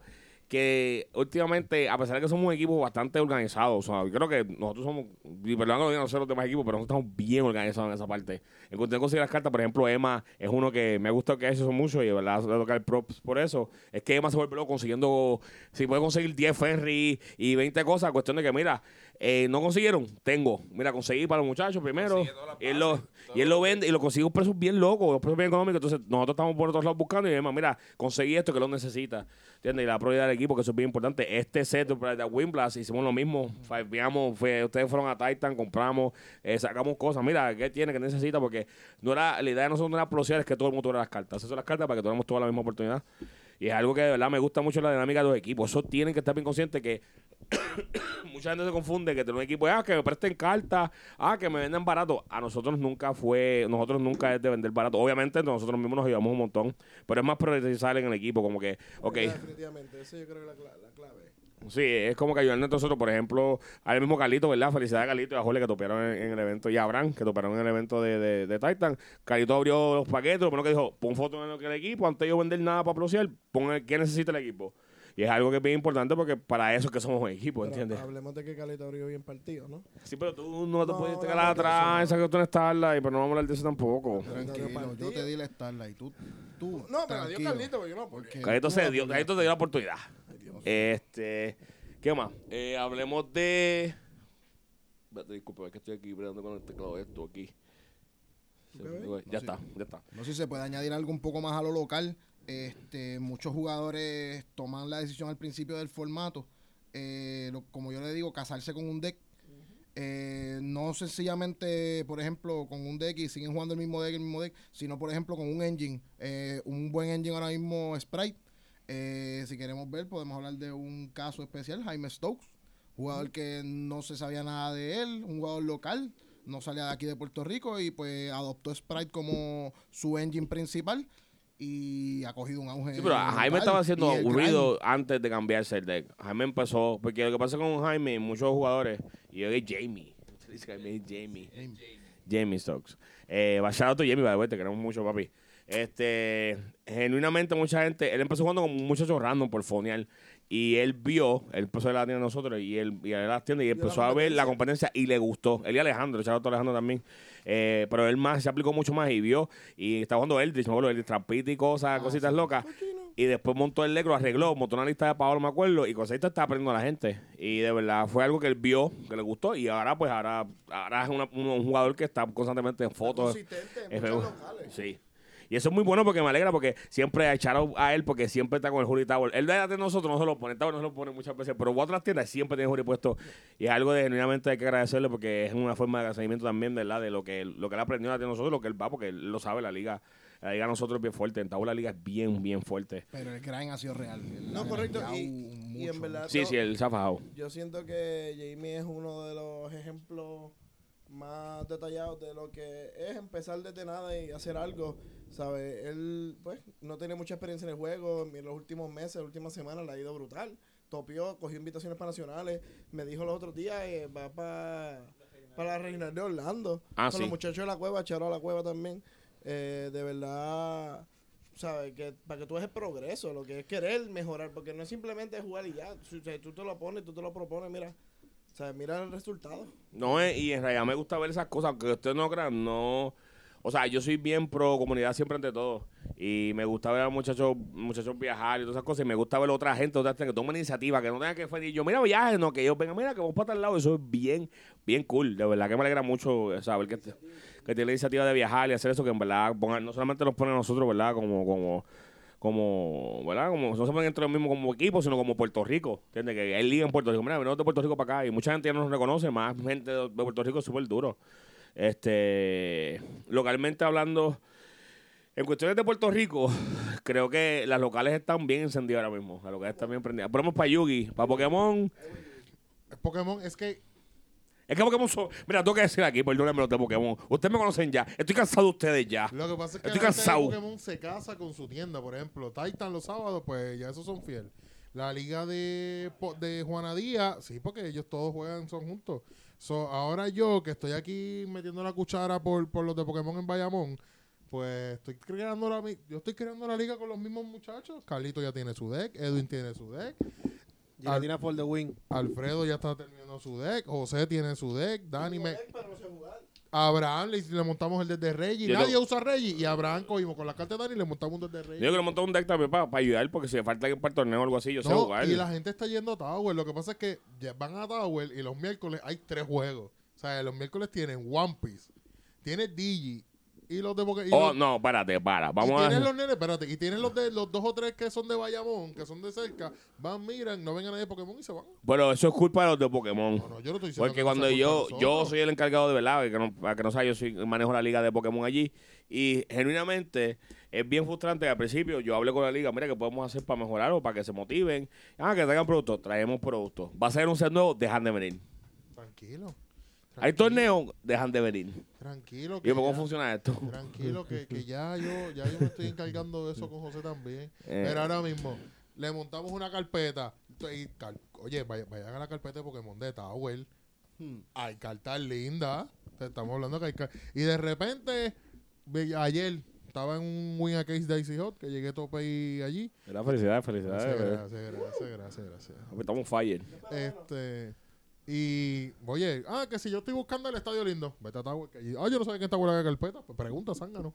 que últimamente, a pesar de que somos un equipo bastante organizado, o sea, yo creo que nosotros somos, y perdón que lo digan, no los demás equipos, pero nosotros estamos bien organizados en esa parte. En cuestión de conseguir las cartas, por ejemplo, Emma es uno que me ha gustado que ha hecho eso mucho y de verdad le toca el props por eso. Es que Emma se vuelve loco consiguiendo, si puede conseguir 10 Fenry y 20 cosas, cuestión de que, mira, eh, no consiguieron, tengo, mira, conseguí para los muchachos primero, y él lo, y él lo vende y lo consigue a un precio bien loco, los precios bien económicos. Entonces, nosotros estamos por otros lados buscando y demás, mira, conseguí esto que lo necesita. ¿Entiendes? Y la prioridad del equipo, que eso es bien importante. Este set de Winblast hicimos lo mismo. Farmeamos, fue, ustedes fueron a Titan, compramos, eh, sacamos cosas. Mira, ¿qué tiene? ¿Qué necesita? Porque no era, la idea de nosotros no era es que todo el mundo tuviera las cartas. Esas son las cartas para que tengamos toda la misma oportunidad. Y es algo que de verdad me gusta mucho la dinámica de los equipos. Eso tienen que estar bien conscientes que *coughs* mucha gente se confunde que tener un equipo es ah, que me presten cartas, ah, que me vendan barato. A nosotros nunca fue, nosotros nunca es de vender barato. Obviamente nosotros mismos nos ayudamos un montón, pero es más priorizar en el equipo, como que, ok, Definitivamente, eso yo creo que es la, la clave. Sí, es como que ayudarnos a nosotros, por ejemplo, al mismo Carlito, ¿verdad? Felicidades a Carlito y a Jorge que toparon en, en el evento, y a Abraham que toparon en el evento de, de, de Titan. Carlito abrió los paquetes, lo primero que dijo, pon foto en el equipo, antes de yo vender nada para pronunciar, pon el, qué necesita el equipo. Y es algo que es bien importante porque para eso es que somos un equipo, Pero ¿entiendes? Hablemos de que Caleta abrió bien partido, ¿no? Sí, pero tú no te puedes no, quedar atrás, esa cuestión está la y pero no vamos a hablar de eso tampoco. Tranquilo, yo te di la Starlight. Tú, tú. No, pero adiós. Carlito, porque yo no, porque... Carlito tú se dio, Carlito te dio la oportunidad. Este, ¿qué más? Eh, hablemos de. Espérate, disculpa, es que estoy aquí bregando con el teclado de esto aquí. Ya Sí. está, ya está. No sé si se puede añadir algo un poco más a lo local. Este, muchos jugadores toman la decisión al principio del formato. eh, lo- como yo le digo, casarse con un deck. Eh, no sencillamente, por ejemplo, con un deck y siguen jugando el mismo deck, el mismo deck, sino, por ejemplo, con un engine. eh, un buen engine ahora mismo, Sprite. Eh, si queremos ver, podemos hablar de un caso especial, Jaime Stokes. Jugador que no se sabía nada de él, un jugador local, no salía de aquí de Puerto Rico y pues adoptó Sprite como su engine principal y ha cogido un auge. Sí, pero Jaime estaba haciendo ruido antes de cambiarse el deck. Jaime empezó, porque lo que pasa con Jaime, muchos jugadores, y yo es Jamie. *laughs* Dice Jaime es Jamie. grind- Jamie Stokes. Eh, va shout out to Jamie, by the way, te queremos mucho, papi. Este, genuinamente mucha gente, él empezó jugando con un muchacho random por fonear y él vio, él empezó a la tienda de nosotros y él, y a las tiendas y la empezó a ver la competencia y le gustó. Él y Alejandro, to Alejandro también. Eh, pero él más se aplicó mucho más y vio y estaba jugando Eldritch, me acuerdo, Eldritch y cosas, cositas locas. Y después montó el negro, arregló, montó una lista de Pablo, me acuerdo, y esto está aprendiendo a la gente. Y de verdad fue algo que él vio, que le gustó, y ahora pues ahora, ahora es una- un, un jugador que está constantemente en fotos. Es feo. locales. Sí. Y eso es muy bueno porque me alegra porque siempre ha echado a él porque siempre está con el Jury Tower. Él de nosotros no se lo pone, el Tower no se lo pone muchas veces, pero otras tiendas siempre tiene Jury puesto y es algo de genuinamente hay que agradecerle porque es una forma de agradecimiento también, ¿verdad? De lo que él, lo que él aprendió de nosotros, lo que él va, porque él lo sabe, la liga, la liga de nosotros es bien fuerte, en Tower la liga es bien, bien fuerte. Pero el grind ha sido real. No, correcto. Y, y en verdad. Sí, sí, él se ha fajado. Yo siento que Jamie es uno de los ejemplos más detallados de lo que es empezar desde nada y hacer algo, ¿sabes? Él, pues, no tiene mucha experiencia en el juego. En los últimos meses, las últimas semanas le ha ido brutal. Topió, cogió invitaciones para nacionales. Me dijo los otros días que va para para la Regional de Orlando. Ah, con sí. los muchachos de la cueva, Charo a la cueva también. Eh, de verdad, ¿sabes? Que para que tú veas el progreso, lo que es querer mejorar, porque no es simplemente jugar y ya. Si- si tú te lo pones, tú te lo propones, mira. O sea, mira el resultado. No, eh, y en realidad me gusta ver esas cosas, aunque ustedes no crean, no. O sea, yo soy bien pro comunidad siempre ante todo. Y me gusta ver a muchachos, muchachos viajar y todas esas cosas. Y me gusta ver a otra gente, otra gente que tome iniciativa, que no tenga que venir yo, mira, viaje, no, que ellos vengan, mira, que vamos para tal lado. Eso es bien, bien cool. De verdad que me alegra mucho saber que, que tiene la iniciativa de viajar y hacer eso, que en verdad pongan- no solamente nos pone a nosotros, ¿verdad? Como, como, como, ¿verdad? Como, no se ponen entre los mismos como equipo, sino como Puerto Rico. ¿Entiendes? Que hay liga en Puerto Rico. Mira, venimos de Puerto Rico para acá y mucha gente ya no nos reconoce, más gente de, Puerto Rico es súper duro. Este, localmente hablando, en cuestiones de Puerto Rico, creo que las locales están bien encendidas ahora mismo. Las locales están bien prendidas. Ponemos para Yugi, para Pokémon. Pokémon es que Es que Pokémon son. Mira, tengo que decir aquí, perdónenme los de Pokémon. Ustedes me conocen ya. Estoy cansado de ustedes ya. Lo que pasa es que Estoy la gente de cansado. Pokémon se casa con su tienda, por ejemplo. Titan los sábados, pues ya esos son fiel. La liga de, po- de Juana Díaz, sí, porque ellos todos juegan, son juntos. So, ahora yo, que estoy aquí metiendo la cuchara por, por los de Pokémon en Bayamón, pues estoy creando la, mi- yo estoy creando la liga con los mismos muchachos. Carlito ya tiene su deck, Edwin tiene su deck, Giratina for the win. Alfredo ya está terminando su deck, José tiene su deck, Dani me... Pero no sé jugar. A Abraham le, le montamos el deck de Reggie. Yo Nadie no- usa Reggie. Y Abraham cogimos con la carta de Dani y le montamos un deck de Reggie. Yo quiero montar un deck también para, ayudar, porque si me falta alguien para el torneo o algo así, yo sé No, jugar. y la gente está yendo a Tower. Lo que pasa es que ya van a Tower y los miércoles hay tres juegos. O sea, los miércoles tienen One Piece, tiene Digi y los de y Oh, los- no, espérate, para. y Vamos tienes a. los nenes, espérate, y tienes los de los dos o tres que son de Bayamón, que son de cerca, van, miran, no ven a nadie de Pokémon y se van. Pero eso es culpa de los de Pokémon. No, no, yo no estoy diciendo Porque que cuando sea yo, yo soy el encargado de verdad, que no, para que no sabe, yo soy, manejo la liga de Pokémon allí. Y genuinamente es bien frustrante. Al principio yo hablé con la liga, mira, ¿qué podemos hacer para mejorar o para que se motiven? Ah, que traigan productos, traemos productos. Va a ser un set nuevo, dejan de venir. Tranquilo. Hay torneos, dejan de venir. Tranquilo. Y que yo, ¿cómo ya- funciona esto? Tranquilo, que, que ya yo ya yo me estoy encargando de eso con José también. Eh. Pero ahora mismo, le montamos una carpeta. Y cal- oye, vaya- vayan a la carpeta de Pokémon de Tower. Hmm. Hay cartas lindas. Te estamos hablando que hay Y de repente, ayer estaba en un Win a Case Daisy Hot, que llegué tope y allí. Era felicidades, Gracias, felicidades. gracias, gracias, gracias, gracias. Estamos fire. Este. Y, oye, ah, que si yo estoy buscando el estadio lindo, vete a Tower. que- Ah, yo no sé qué está buena la carpeta. Pues pregunta, Zángano.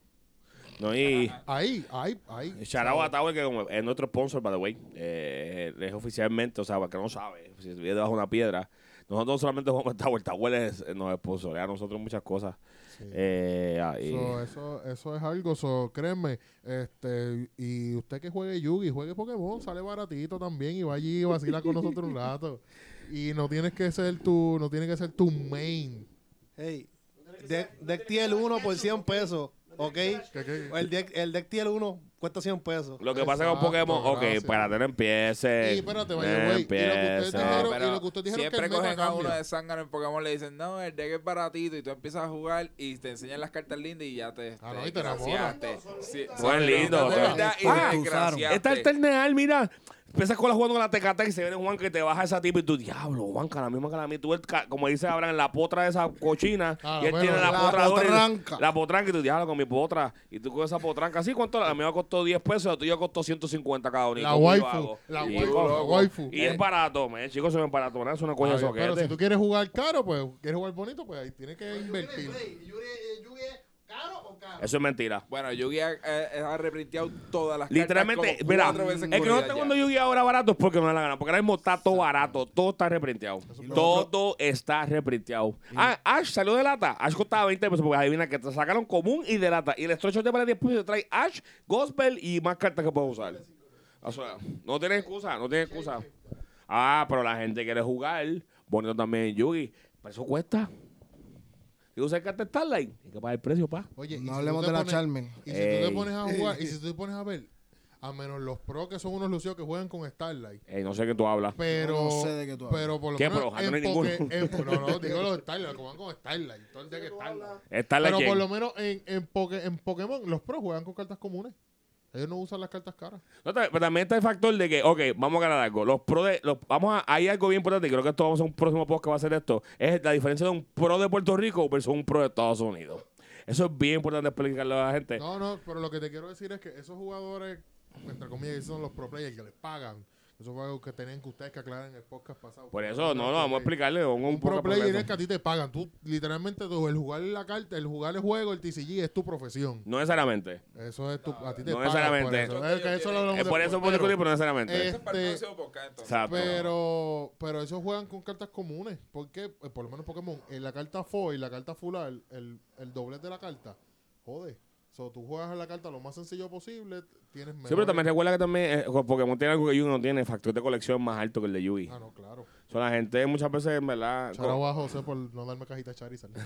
No, y Ahí, ahí, ahí. out a Tower, que como es nuestro sponsor, by the way. Eh, es oficialmente, o sea, para que no sabe, si vive debajo de una piedra. Nosotros solamente jugamos en Tower. Tower es, nos sponsorea a nosotros muchas cosas. Sí. Eh, ah, y- So, eso, eso es algo, so, créeme, este, y usted que juegue Yugi, juegue Pokémon, sale baratito también y va allí y vacila con nosotros un rato. *laughs* Y no tienes que ser tu, no tiene que ser tu main. Hey, deck, deck tier 1 por 100 pesos, ¿ok? El deck, el deck tier 1 cuesta 100 pesos. lo que pasa con Pokémon, ok, gracias. espérate, no empiece. Y espérate, vaya, no güey, y lo que ustedes dijeron- pero y lo que ustedes dijeron que siempre meta cogen a uno de zángano en Pokémon le dicen, no, el deck es baratito y tú empiezas a jugar y te enseñan las cartas lindas y ya te, Ah, no, y te enamoras. desgraciaste. Sí, Buen lindo. Ah. Está el terneal, mira. Empiezas con la jugando con la tecata y se viene Juan que te baja esa tipo y tú, diablo, Juan, la misma que la mía. Tú, el ca- como dice Abraham, la potra de esa cochina. Ah, y él bueno, tiene la, la potra potranca. La potranca y tú, diablo, con mi potra. Y tú con esa potranca. ¿Así cuánto? La mía costó 10 pesos, la tuya costó 150 cada uno. ¿Y La waifu, la Y- waifu, la waifu. Y es barato, me chicos, se ven barato, ¿no? Es una coña ver, pero si soquete. tú quieres jugar caro, pues, quieres jugar bonito, pues ahí tienes que invertir. Es Eso es mentira. Bueno, Yugi ha, eh, ha reprinteado todas las Literalmente, cartas como mira, el que no está cuando Yu-Gi ahora barato es porque no le da la gana. Porque ahora mismo está todo barato, todo está reprinteado. Todo está reprinteado. Ah, Ash salió de lata. Ash costaba 20 pesos porque adivina que te sacaron común y de lata. Y el Stretch te vale 10 pesos y te trae Ash, Gospel y más cartas que puedes usar. O sea, no tienes excusa, no tienes excusa. Ah, pero la gente quiere jugar. Bonito también Yugi. Pero eso cuesta. Y usar carta Starlight. Hay que pagar el precio, pa. Oye, No hablemos de la pones- Charmen. Y si tú te pones a *laughs* jugar, y si tú te pones a ver, a menos los pros que son unos lucios que juegan con Starlight. Eh, no sé qué tú hablas. Pero, No sé de qué tú hablas. pero por lo ¿Qué menos pro? Ah, no hay ninguno. En- no, no, digo los Starlight, los que van con Starlight. Todo el día que Starlight. Starlight Pero quién? por lo menos en, en, Poké- en Pokémon, los pros juegan con cartas comunes. Ellos no usan las cartas caras. No, pero también está el factor de que, ok, vamos a ganar algo. Los pro de, los, vamos a, hay algo bien importante, y creo que esto vamos a hacer un próximo post que va a ser esto. Es la diferencia de un pro de Puerto Rico versus un pro de Estados Unidos. Eso es bien importante explicarle a la gente. No, no, pero lo que te quiero decir es que esos jugadores, entre comillas, son los pro players que les pagan. Eso fue algo que tenían que ustedes que aclarar en el podcast pasado. Por eso, no, no, vamos a explicarle. Un, Un, pro player es que a ti te pagan. Tú, literalmente, tú, el jugar la carta, el jugar el juego, el TCG es tu profesión. No necesariamente. Eso es tu, a ti te No pagan necesariamente. por eso. Es que eso lo hablamos Es por eso por discutir, pero no necesariamente. Este. Pero, pero esos juegan con cartas comunes. Porque, eh, por lo menos Pokémon, en la carta foil, la carta fular, el, el doblez de la carta, jode. So, tú juegas a la carta lo más sencillo posible, tienes Sí, pero también recuerda que también eh, Pokémon tiene algo que Yugi no tiene, factor de colección más alto que el de Yugi. Ah, no, claro. O sea, la gente muchas veces, en verdad... Charao a José por no darme cajita Charizard. *laughs*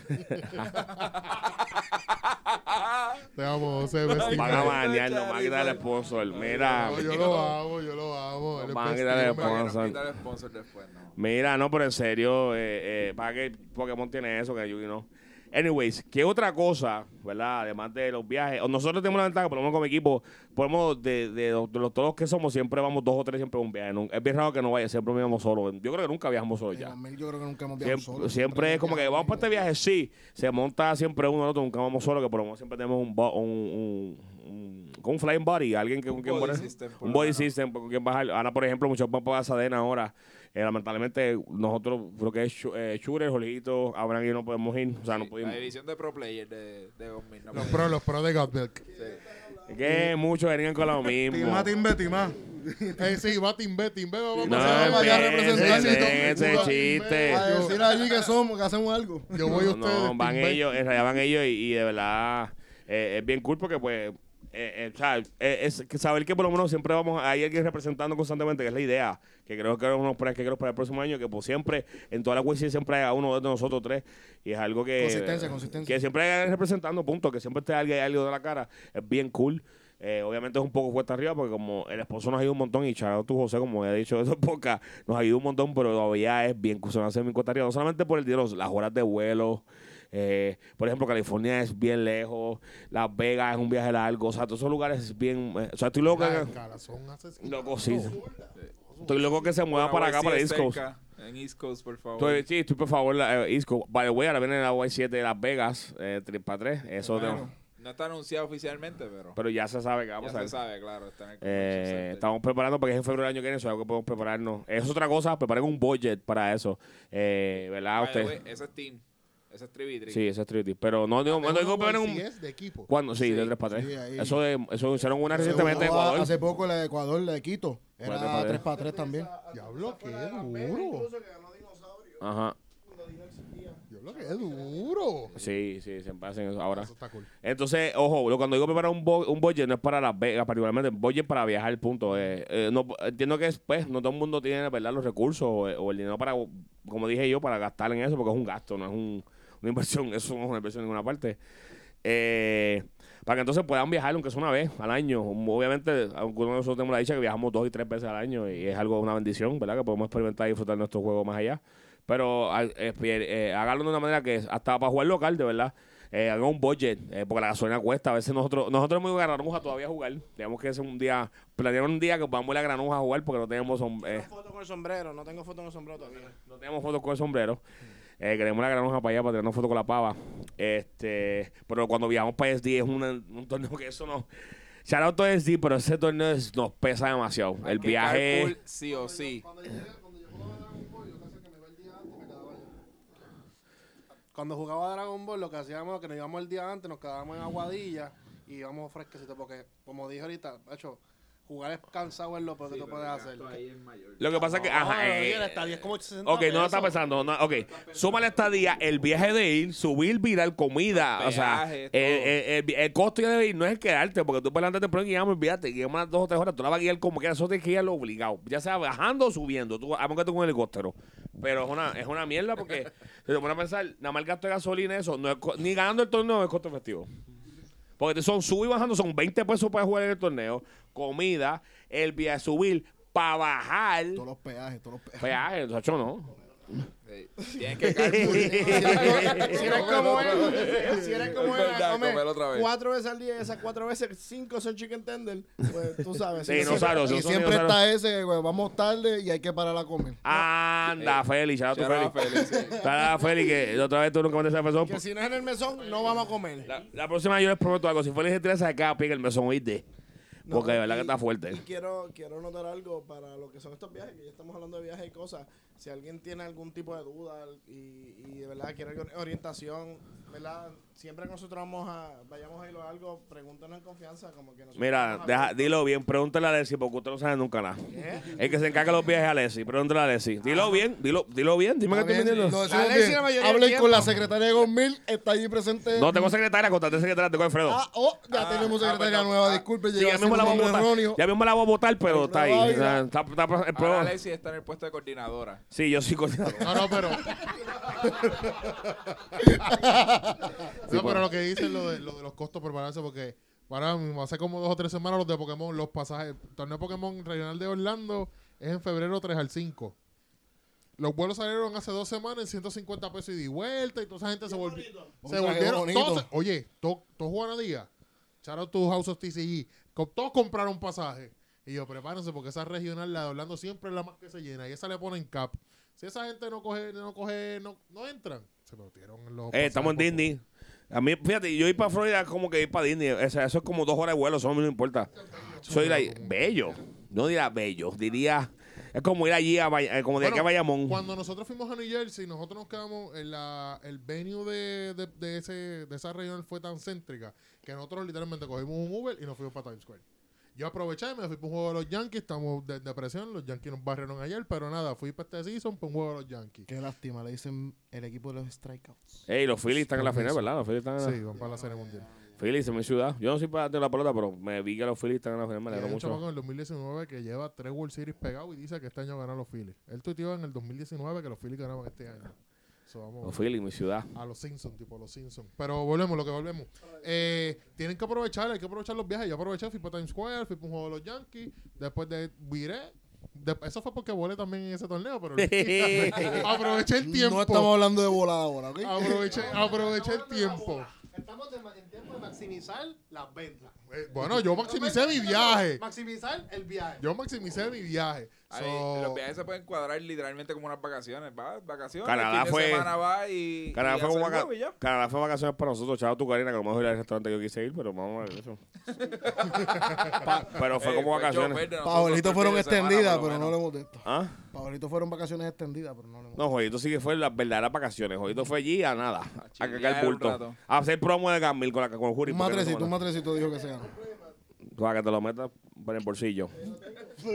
Te amo, José. Van a bañarnos, van a quitar el sponsor. Mira, No, yo lo amo, yo lo amo. Es Van a quitar el sponsor. nos quita el sponsor después, no. mira, no, pero en serio, eh, eh, para que Pokémon tiene eso, que Yugi no. Anyways, ¿qué otra cosa, verdad? Además de los viajes, nosotros tenemos la ventaja, por lo menos como equipo, podemos, de, de, los- de los todos que somos, siempre vamos dos o tres siempre a un viaje. Es bien raro que no vaya, siempre vamos solos. Yo creo que nunca viajamos solos ya. 2000 yo creo que nunca hemos viajado Siempre, solos. siempre es como que vamos para este viaje, sí. Se monta siempre uno al otro, nunca vamos solos, que por lo menos siempre tenemos un, un, un, un, con un flying body, alguien que con Un quien body bajar- system, un body system con quien bajar. Ahora, por ejemplo, muchos van para Sadena ahora. Eh, lamentablemente, nosotros, creo que es eh, Shooter, Jorgito, Abraham y yo no podemos ir. O sea, no La pudimos. división de pro player de, de 2000. No Los pros, los pros de Godmilk. Es que muchos venían con lo mismo. Timá, timbe, timá. Eh, sí, va Timbe, Timbe va a No, a empiecen representar, ese Timbe. chiste. A Yo- decir allí que somos, que hacemos algo. Yo voy a No, ustedes. no, van Timbe. ellos, en realidad van ellos y, y de verdad eh, es bien cool porque pues, eh, eh, o sea, eh, es que saber que por lo menos siempre vamos, hay alguien representando constantemente, que es la idea, que creo que es planes que quiero para el próximo año, que pues siempre, en toda la quiz siempre hay uno de nosotros tres y es algo que... Consistencia, consistencia. Que siempre hay alguien representando, punto, que siempre esté alguien, alguien de la cara, es bien cool. Eh, obviamente es un poco cuesta arriba porque como el esposo nos ayuda un montón y Charado tú José, como he dicho eso poca, nos ayuda un montón, pero todavía es bien se hace bien cuesta arriba, no solamente por el dinero, las horas de vuelo, eh, por ejemplo, California es bien lejos, Las Vegas es un viaje largo, o sea, todos esos lugares es bien, eh, o sea, estoy loco, La que- loco, sí, estoy loco que se mueva para acá, para East Coast. En East Coast, por favor. Estoy- sí, estoy por favor, la, eh, East Coast. By the way, ahora viene la Y7 de Las Vegas, eh, 3 para 3, eso Bueno, tengo- no está anunciado oficialmente, pero pero ya se sabe que va a ya se sabe, claro. Está en el Eh, estamos preparando porque es en febrero del año que viene, eso es algo que podemos prepararnos. Es otra cosa, preparen un budget para eso. Eh, ¿Verdad? By the Usted? way, ese es Team. Ese es Trivitri. Sí, ese es Trinity. Pero no digo, no digo preparen un. Si es de equipo. ¿Cuándo? Sí, Sí. de 3 para 3. Sí, ahí. eso, de, eso hicieron una Se recientemente en Ecuador. Hace poco la de Ecuador, la de Quito. Era para 3 para 3 también. Diablo, qué duro. Ajá. Diablo, qué duro. Sí, sí, siempre hacen eso ahora. Eso está cool. Entonces, ojo, lo- cuando digo preparar un, bo- un budget no es para Las Vegas, particularmente, budget para viajar, punto. Eh, eh, no, entiendo que es, pues, no todo el mundo tiene, ¿verdad?, los recursos o, o el dinero para, como dije yo, para gastar en eso, porque es un gasto, no es un- una inversión, *laughs* eso no es una inversión en ninguna parte. Eh, para que entonces puedan viajar, aunque sea una vez al año. Obviamente, aunque nosotros tenemos la dicha que viajamos dos y tres veces al año y es algo, una bendición, ¿verdad? Que podemos experimentar y disfrutar nuestro juego más allá. Pero ah, eh, eh, háganlo de una manera que hasta para jugar local, de verdad. Eh, hagan un budget, eh, porque la gasolina cuesta. A veces nosotros, nosotros hemos ido a Granuja todavía a jugar. Tenemos que hacer un día, planear un día que a ir a Granuja a jugar porque no tenemos, som- eh, foto con el sombrero, no tengo foto con el sombrero todavía. no tenemos fotos con el sombrero. Eh, queremos la granuja para allá para tirarnos fotos con la pava. Este, pero cuando viajamos para SD es una- un torneo que eso no. Shout out to SD, pero ese torneo es- nos pesa demasiado. Hay El viaje. carpool sí o sí. cuando jugaba Dragon Ball, lo que hacíamos, que nos íbamos el día antes, nos quedábamos en Aguadilla y íbamos fresquecitos, porque, como dije ahorita, de hecho, jugar es cansado es lo peor que tú puedes hacer. Lo que pasa es que, ajá, no, eh, está 10 como 60 Ok, no lo está pensando. No, ok, súmale esta día el viaje de ir, subir, virar, comida. o sea, el, todo. el- el- el costo ya de ir no es quedarte, porque tú para adelante te pones guiamos, olvídate, guiamos unas dos o tres horas, tú la vas a guiar como quieras, eso tienes que guiarlo obligado. Ya sea bajando o subiendo, tú, aunque tú con un helicóptero. Pero es una, es una mierda porque *laughs* si te pones a pensar, nada más el gasto de gasolina, eso, no es ni ganando el torneo es costo efectivo. Porque son sub y bajando, son 20 pesos para jugar en el torneo, comida, el viaje subir, para bajar, Todos los peajes, todos los peajes. peaje, muchacho, no. Sí. Tienes que calcular. *laughs* Si eres como él, si eres como *laughs* él, come comer otra vez. cuatro veces al día esas cuatro veces, cinco son chicken tender, pues tú sabes. Sí, si no sabes, Y siempre está ese, güey, vamos tarde y hay que parar a comer. Anda. Félix, sí. Shout out a Félix, que otra vez tú nunca me ese mesón. Que si no es en el mesón, no vamos a comer. La, la próxima yo les prometo algo. Si Félix se tira esa acá, pica el mesón, oíste. No, Porque de verdad que y- está fuerte. Y quiero, quiero notar algo para lo que son estos viajes, que ya estamos hablando de viajes y cosas. Si alguien tiene algún tipo de duda y, y de verdad quiere or- orientación, ¿verdad? Siempre que nosotros vamos a, vayamos a ir a algo, pregúntenos en confianza. Como que nosotros Mira, deja, dilo bien, pregúntale a Alessi, porque usted no sabe nunca nada. El que se encarga de los viajes es Alessi, pregúntale a Alessi. Dilo bien, dilo, dilo bien, dime que Está estoy mintiendo. del Hablen con la secretaria de Gomil, está allí presente. No tengo secretaria, contate secretaria, tengo a Alfredo. Ah, oh, ya tenemos secretaria nueva, disculpe, Sí, ya mismo la voy a votar. Ya mismo la voy a votar, pero está ahí. Está, está- problema- Alexis está en el puesto de coordinadora. Sí, yo soy coordinador. No, no, pero. *laughs* no, pero lo que dicen lo de, lo de los costos prepararse, porque ahora mismo, hace como dos o tres semanas los de Pokémon, los pasajes, el torneo Pokémon regional de Orlando es en febrero 3 al 5. Los vuelos salieron hace dos semanas en 150 pesos y de vuelta y toda esa gente se volvió. Se volvieron. todos oye, todos Juana Díaz, out to House of TCG, co- todos compraron pasaje. Y yo, prepárense porque esa regional, la de Orlando, siempre es la más que se llena. Y esa le ponen cap. Si esa gente no coge, no coge, no, no entran, se metieron en los. Eh, estamos en Disney. A mí, fíjate, yo ir para Florida como que ir para Disney. O sea, eso es como dos horas de vuelo, eso a mí no me importa. Soy like, bello. No diría bello, diría. Es como ir allí, a, Bay- eh, como de Bueno, aquí a Bayamón. Cuando nosotros fuimos a New Jersey, nosotros nos quedamos en la, el venue de, de, de ese, de esa región fue tan céntrica que nosotros literalmente cogimos un Uber y nos fuimos para Times Square. Yo aproveché, me fui para un juego de los Yankees, estamos de depresión, los Yankees nos barrieron ayer, pero nada, fui para este season para un juego de los Yankees. Qué lástima, le dicen el equipo de los strikeouts. Ey, los Phillies están en la final, ¿verdad? Los Phillies están en la Sí, van para la Serie Mundial. Phillies en mi ciudad. Yo no soy para de la pelota, pero me vi que los Phillies están en la final. Me hay alegro un chamaco mucho. en el 2019 que lleva tres World Series pegados y dice que este año ganan los Phillies. Él tuiteó en el 2019 que los Phillies ganaban este año. So, vamos Los Phillies, mi ciudad. a los Simpsons, tipo los Simpsons. Pero volvemos, lo que volvemos. Eh, tienen que aprovechar, hay que aprovechar los viajes. Yo aproveché, fui para Times Square, fui para un juego de los Yankees, después de viré. De- eso fue porque volé también en ese torneo, pero *laughs* *laughs* aproveché el tiempo. No estamos hablando de volada ahora, ¿ok? Aproveché, aproveché el tiempo. Estamos en, en tiempo de maximizar las ventas. Eh, bueno, yo maximicé mi viaje. Maximizar el viaje. Yo maximicé mi viaje. Ahí, So, los viajes se pueden cuadrar literalmente como unas vacaciones. Va, vacaciones. Canadá fue- semana va y. Canadá y fue, como vaca- y. Canadá fue vacaciones para nosotros. Chao tu Karina, que a lo mejor ir al restaurante que yo quise ir, pero vamos a ver eso. *laughs* pero fue Eh, como fue vacaciones. el fueron extendidas, lo pero no menos. hablemos de esto. ¿Ah? Paolitos fueron vacaciones extendidas, pero no hablemos de No, Joyito sí que fue las verdaderas vacaciones. Joyito fue allí a nada. A chilear cagar el bulto. A hacer promo de Gamil con, la, con el jury. Un matrecito, un matrecito dijo que sea. Para que te lo metas por el bolsillo.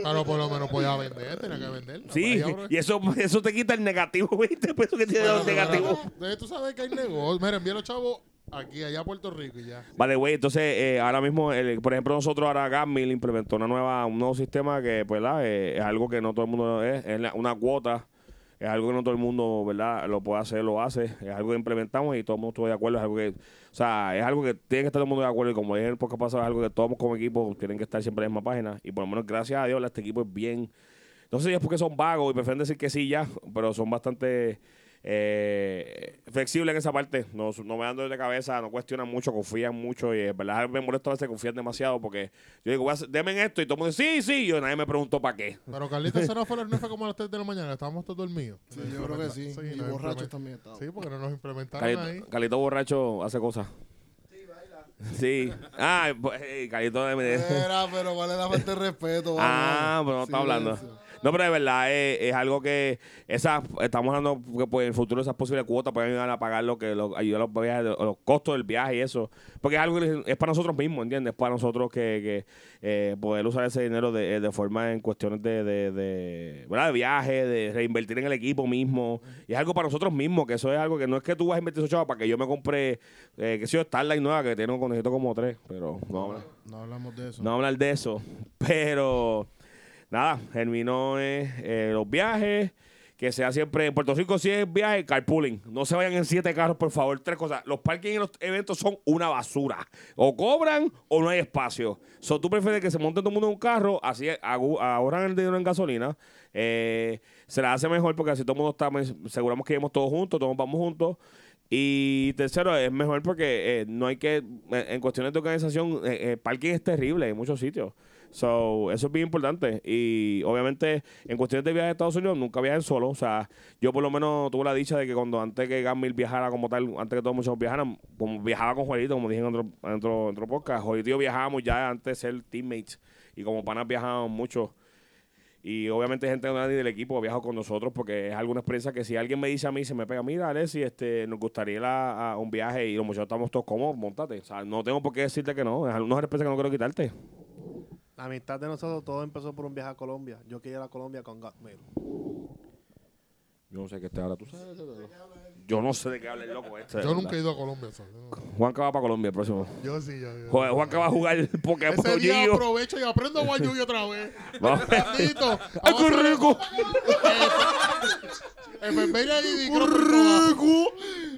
Claro, por lo menos podía vender, tenía que vender. Sí, y eso, eso te quita el negativo, 20 pesos que tiene Pero, los negativos. pero, eh, Tú sabes que hay negocio. Mira, envía los chavos aquí, allá a Puerto Rico y ya. Vale, güey, entonces eh, ahora mismo, el- por ejemplo, nosotros ahora Gamil implementó una nueva, un nuevo sistema que, pues, ¿verdad? Eh, es algo que no todo el mundo es, es una cuota, es algo que no todo el mundo, ¿verdad? Lo puede hacer, lo hace, es algo que implementamos y todo el mundo estuvo de acuerdo, es algo que, o sea, es algo que tiene que estar todo el mundo de acuerdo y como dije el podcast pasado, es algo que todos como equipo tienen que estar siempre en la misma página. Y por lo menos gracias a Dios este equipo es bien, no sé si es porque son vagos y prefieren decir que sí ya, pero son bastante eh, flexibles en esa parte. No, no me dan dolor de cabeza, no cuestionan mucho, confían mucho. Y es verdad, me molesta a veces confían demasiado porque yo digo, voy a hacer- denme en esto y todo el mundo dice, sí, sí. Y yo nadie me preguntó para qué. Pero Carlitos se nos fue como a las 3 de la mañana, estábamos todos dormidos. Sí, yo creo que sí. y nos borrachos también estaban. Sí, porque no nos implementaron ahí. Calito, Calito borracho hace cosas. Sí, Ah, pues, hey, Calito de Era, pero ¿cuál es la falta de respeto? Ah, pero no está hablando. No, pero de verdad es, es algo que esa, estamos hablando que pues, en el futuro esas posibles cuotas pueden ayudar a pagar lo que lo, ayudar a los, viajes, los costos del viaje y eso. Porque es algo que es para nosotros mismos, ¿entiendes? Es para nosotros que, que eh, poder usar ese dinero de, de forma en cuestiones de, de, de, ¿verdad? de viaje, de reinvertir en el equipo mismo. Y es algo para nosotros mismos, que eso es algo que no es que tú vas a invertir esos chavos para que yo me compre, eh, que sé yo, Starlight nueva, que tiene un conejito como tres, pero no, no, No hablamos de eso. no hablar de eso. *laughs* Pero nada, terminó eh, eh, los viajes. Que sea siempre en Puerto Rico, si es viaje, carpooling. No se vayan en siete carros, por favor. Tres cosas. Los parques en los eventos son una basura. O cobran o no hay espacio. So, tú prefieres que se monte todo el mundo en un carro, así ahorran el dinero en gasolina. Eh, se la hace mejor porque así todo el mundo está, pues, aseguramos que iremos todos juntos, todos vamos juntos. Y tercero, es mejor porque eh, no hay que, eh, en cuestiones de organización, eh, eh, parking es terrible en muchos sitios. So, eso es bien importante. Y obviamente, en cuestiones de viajes a Estados Unidos, nunca viajen solo. O sea, yo por lo menos tuve la dicha de que cuando antes que Gamil viajara como tal, antes que todos muchos viajaran, como viajaba con Juanito, como dije en otro, en otro, en otro podcast, Juanito y yo viajábamos ya antes de ser teammates. Y como panas viajábamos mucho. Y obviamente gente del equipo ha viajado con nosotros porque es alguna experiencia que si alguien me dice a mí, se me pega, mira, Alessi, este, nos gustaría un viaje y los muchachos estamos todos cómodos, montate. O sea, no tengo por qué decirte que no. Es una experiencia que no quiero quitarte. La amistad de nosotros todo empezó por un viaje a Colombia. Yo quería ir a Colombia con Gatmail. Yo no sé qué te habla. ¿Tú sabes? Yo no sé de qué habla el loco este. Yo nunca he ido a Colombia. ¿sabes? Juanca va para Colombia el próximo. Yo sí, yo. yo. Juan- Juanca va a jugar Pokémon Ese día Yu-Gi-Oh! aprovecho y aprendo a jugar Yu-Gi otra vez. *laughs* Bendito. ¡Ay, qué rico! Enfermería y micrófono.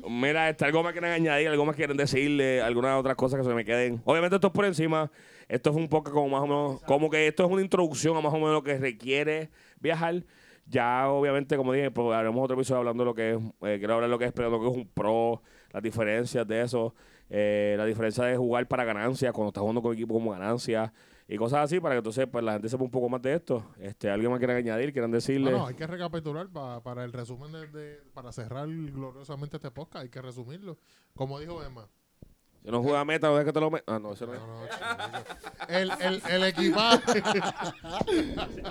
Mira, este, algo más quieren añadir, algo más quieren decirle, algunas otras cosas que se me queden. Obviamente esto es por encima. Esto es un poco como más o menos, como que esto es una introducción a más o menos lo que requiere viajar. Ya, obviamente, como dije, pues haremos otro episodio hablando de lo que es, eh, quiero hablar de lo que es, pero lo que es un pro, las diferencias de eso, eh, la diferencia de jugar para ganancias, cuando estás jugando con equipo como ganancias y cosas así, para que entonces pues, la gente sepa un poco más de esto. Este, ¿Alguien más quiere añadir? ¿Quieran decirle? Bueno, hay que recapitular pa- para el resumen de- para cerrar gloriosamente este podcast. Hay que resumirlo. Como dijo Emma. Si no juega meta, no es que te lo metas. Ah, no, eso no es. No, no, el, el, el equipaje.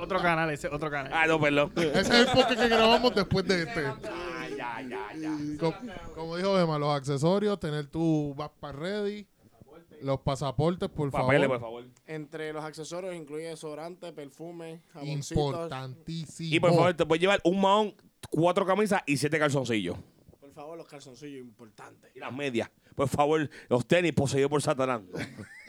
Otro canal, ese otro canal. Ah, no, perdón. Ese es el podcast que grabamos después de este. Ah, ya, ya, ya. Co- Como, dijo Emma, los accesorios, tener tu backpack ready, los pasaportes, por Papeles, por favor. favor. Entre los accesorios incluye desodorante, perfume, jaboncitos. Importantísimo. Y por favor, te puedes llevar un mahón, cuatro camisas y siete calzoncillos. Por favor, los calzoncillos importantes. Y las medias. Por favor, los tenis poseídos por Satanás. *laughs*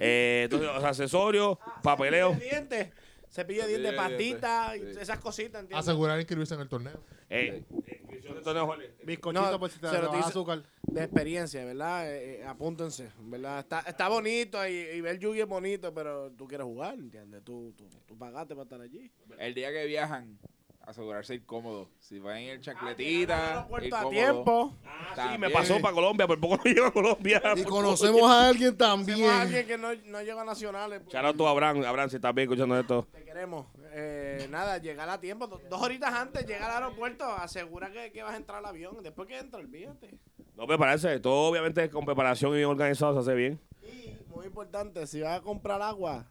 eh, entonces, los accesorios, papeleo. Cepillo de dientes, cepillo de dientes, Cepillo de dientes, pastita, sí. esas cositas, ¿entiendes? Asegurar inscribirse en el torneo. Eh. Bizcochito No, por si te se lo azúcar. de experiencia, ¿verdad? Eh, eh, apúntense, ¿verdad? Está, está bonito y, y ver Yugi es bonito, pero tú quieres jugar, ¿entiendes? Tú, tú, tú pagaste para estar allí. El día que viajan, asegurarse ir cómodo. Si van en el Al chancletita, aeropuerto ir a tiempo. Sí, me También. pasó para Colombia, por poco *laughs* no llego a Colombia. Y *laughs* conocemos a alguien Tenemos a también. alguien que no, no llega a nacionales. pues, out to Abraham, Abraham, si estás bien escuchando esto. Te queremos. Eh, nada, llegar a tiempo. Do- Dos horitas antes, llegar al aeropuerto, asegura que, que vas a entrar al avión. Después que entra, olvídate. No prepararse, todo obviamente con preparación y bien organizado se hace bien. Y, muy importante, si vas a comprar agua,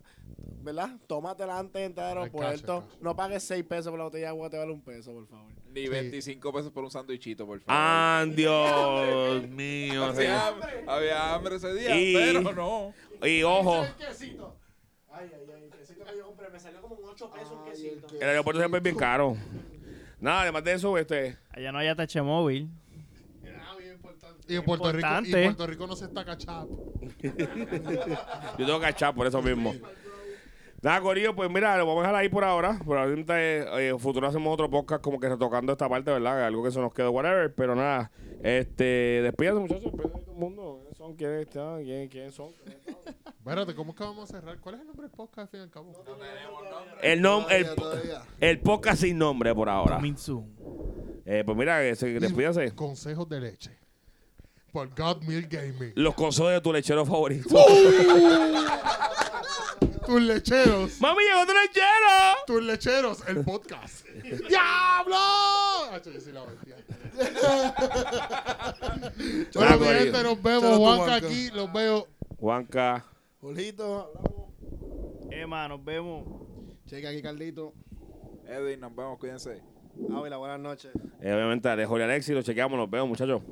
¿verdad? Tómatela antes de entrar al aeropuerto. No pagues 6 pesos por la botella de agua, te vale un peso, por favor. Ni 25 pesos por un sándwichito, por favor. Ah, *laughs* Dios mío. Había, había hambre ese día, Y- pero no. Y ojo, El quesito. Ay, ay, ay, el quesito que yo compré me salió como un 8 pesos un quesito. el aeropuerto siempre es bien caro. Nada, además de eso, este. Allá no hay atache móvil. Y en Puerto, Rico, y Importante. Puerto Rico no se está cachando. *laughs* Yo tengo que por eso mismo. Nada, Corillo, pues mira, lo vamos a dejar ahí por ahora. Por ahorita, eh, eh, futuro hacemos otro podcast como que retocando esta parte, ¿verdad? Algo que se nos quedó, whatever. Pero nada, este, despídase, muchachos. Despídase de todo el mundo. ¿Quiénes son? ¿Quiénes están? ¿Quién, ¿Quiénes son? Espérate, ¿cómo es que vamos a cerrar? ¿Cuál es el nombre del podcast al fin y al cabo? El, nom el, Todavía, todavía. el podcast sin nombre por ahora. Eh, pues mira, que se- despídase. Consejos de leche. Por God Milk Gaming. Los consejos de tu lechero favorito. *laughs* Tus lecheros. ¡Mami, llegó tu lechero! Tus lecheros, el podcast. *laughs* ¡Diablo! Ah, yo sí la bestia. *laughs* Bueno, mi gente, nos vemos. Chao, Juanca Juanca. aquí, los veo. Juanca. Julito, hablamos. Emma, nos vemos. Checa aquí, Carlito. Edwin, nos vemos, cuídense. Ávila, buenas noches. Eh, obviamente, Alejo y Alexis, lo chequeamos, nos vemos, muchachos.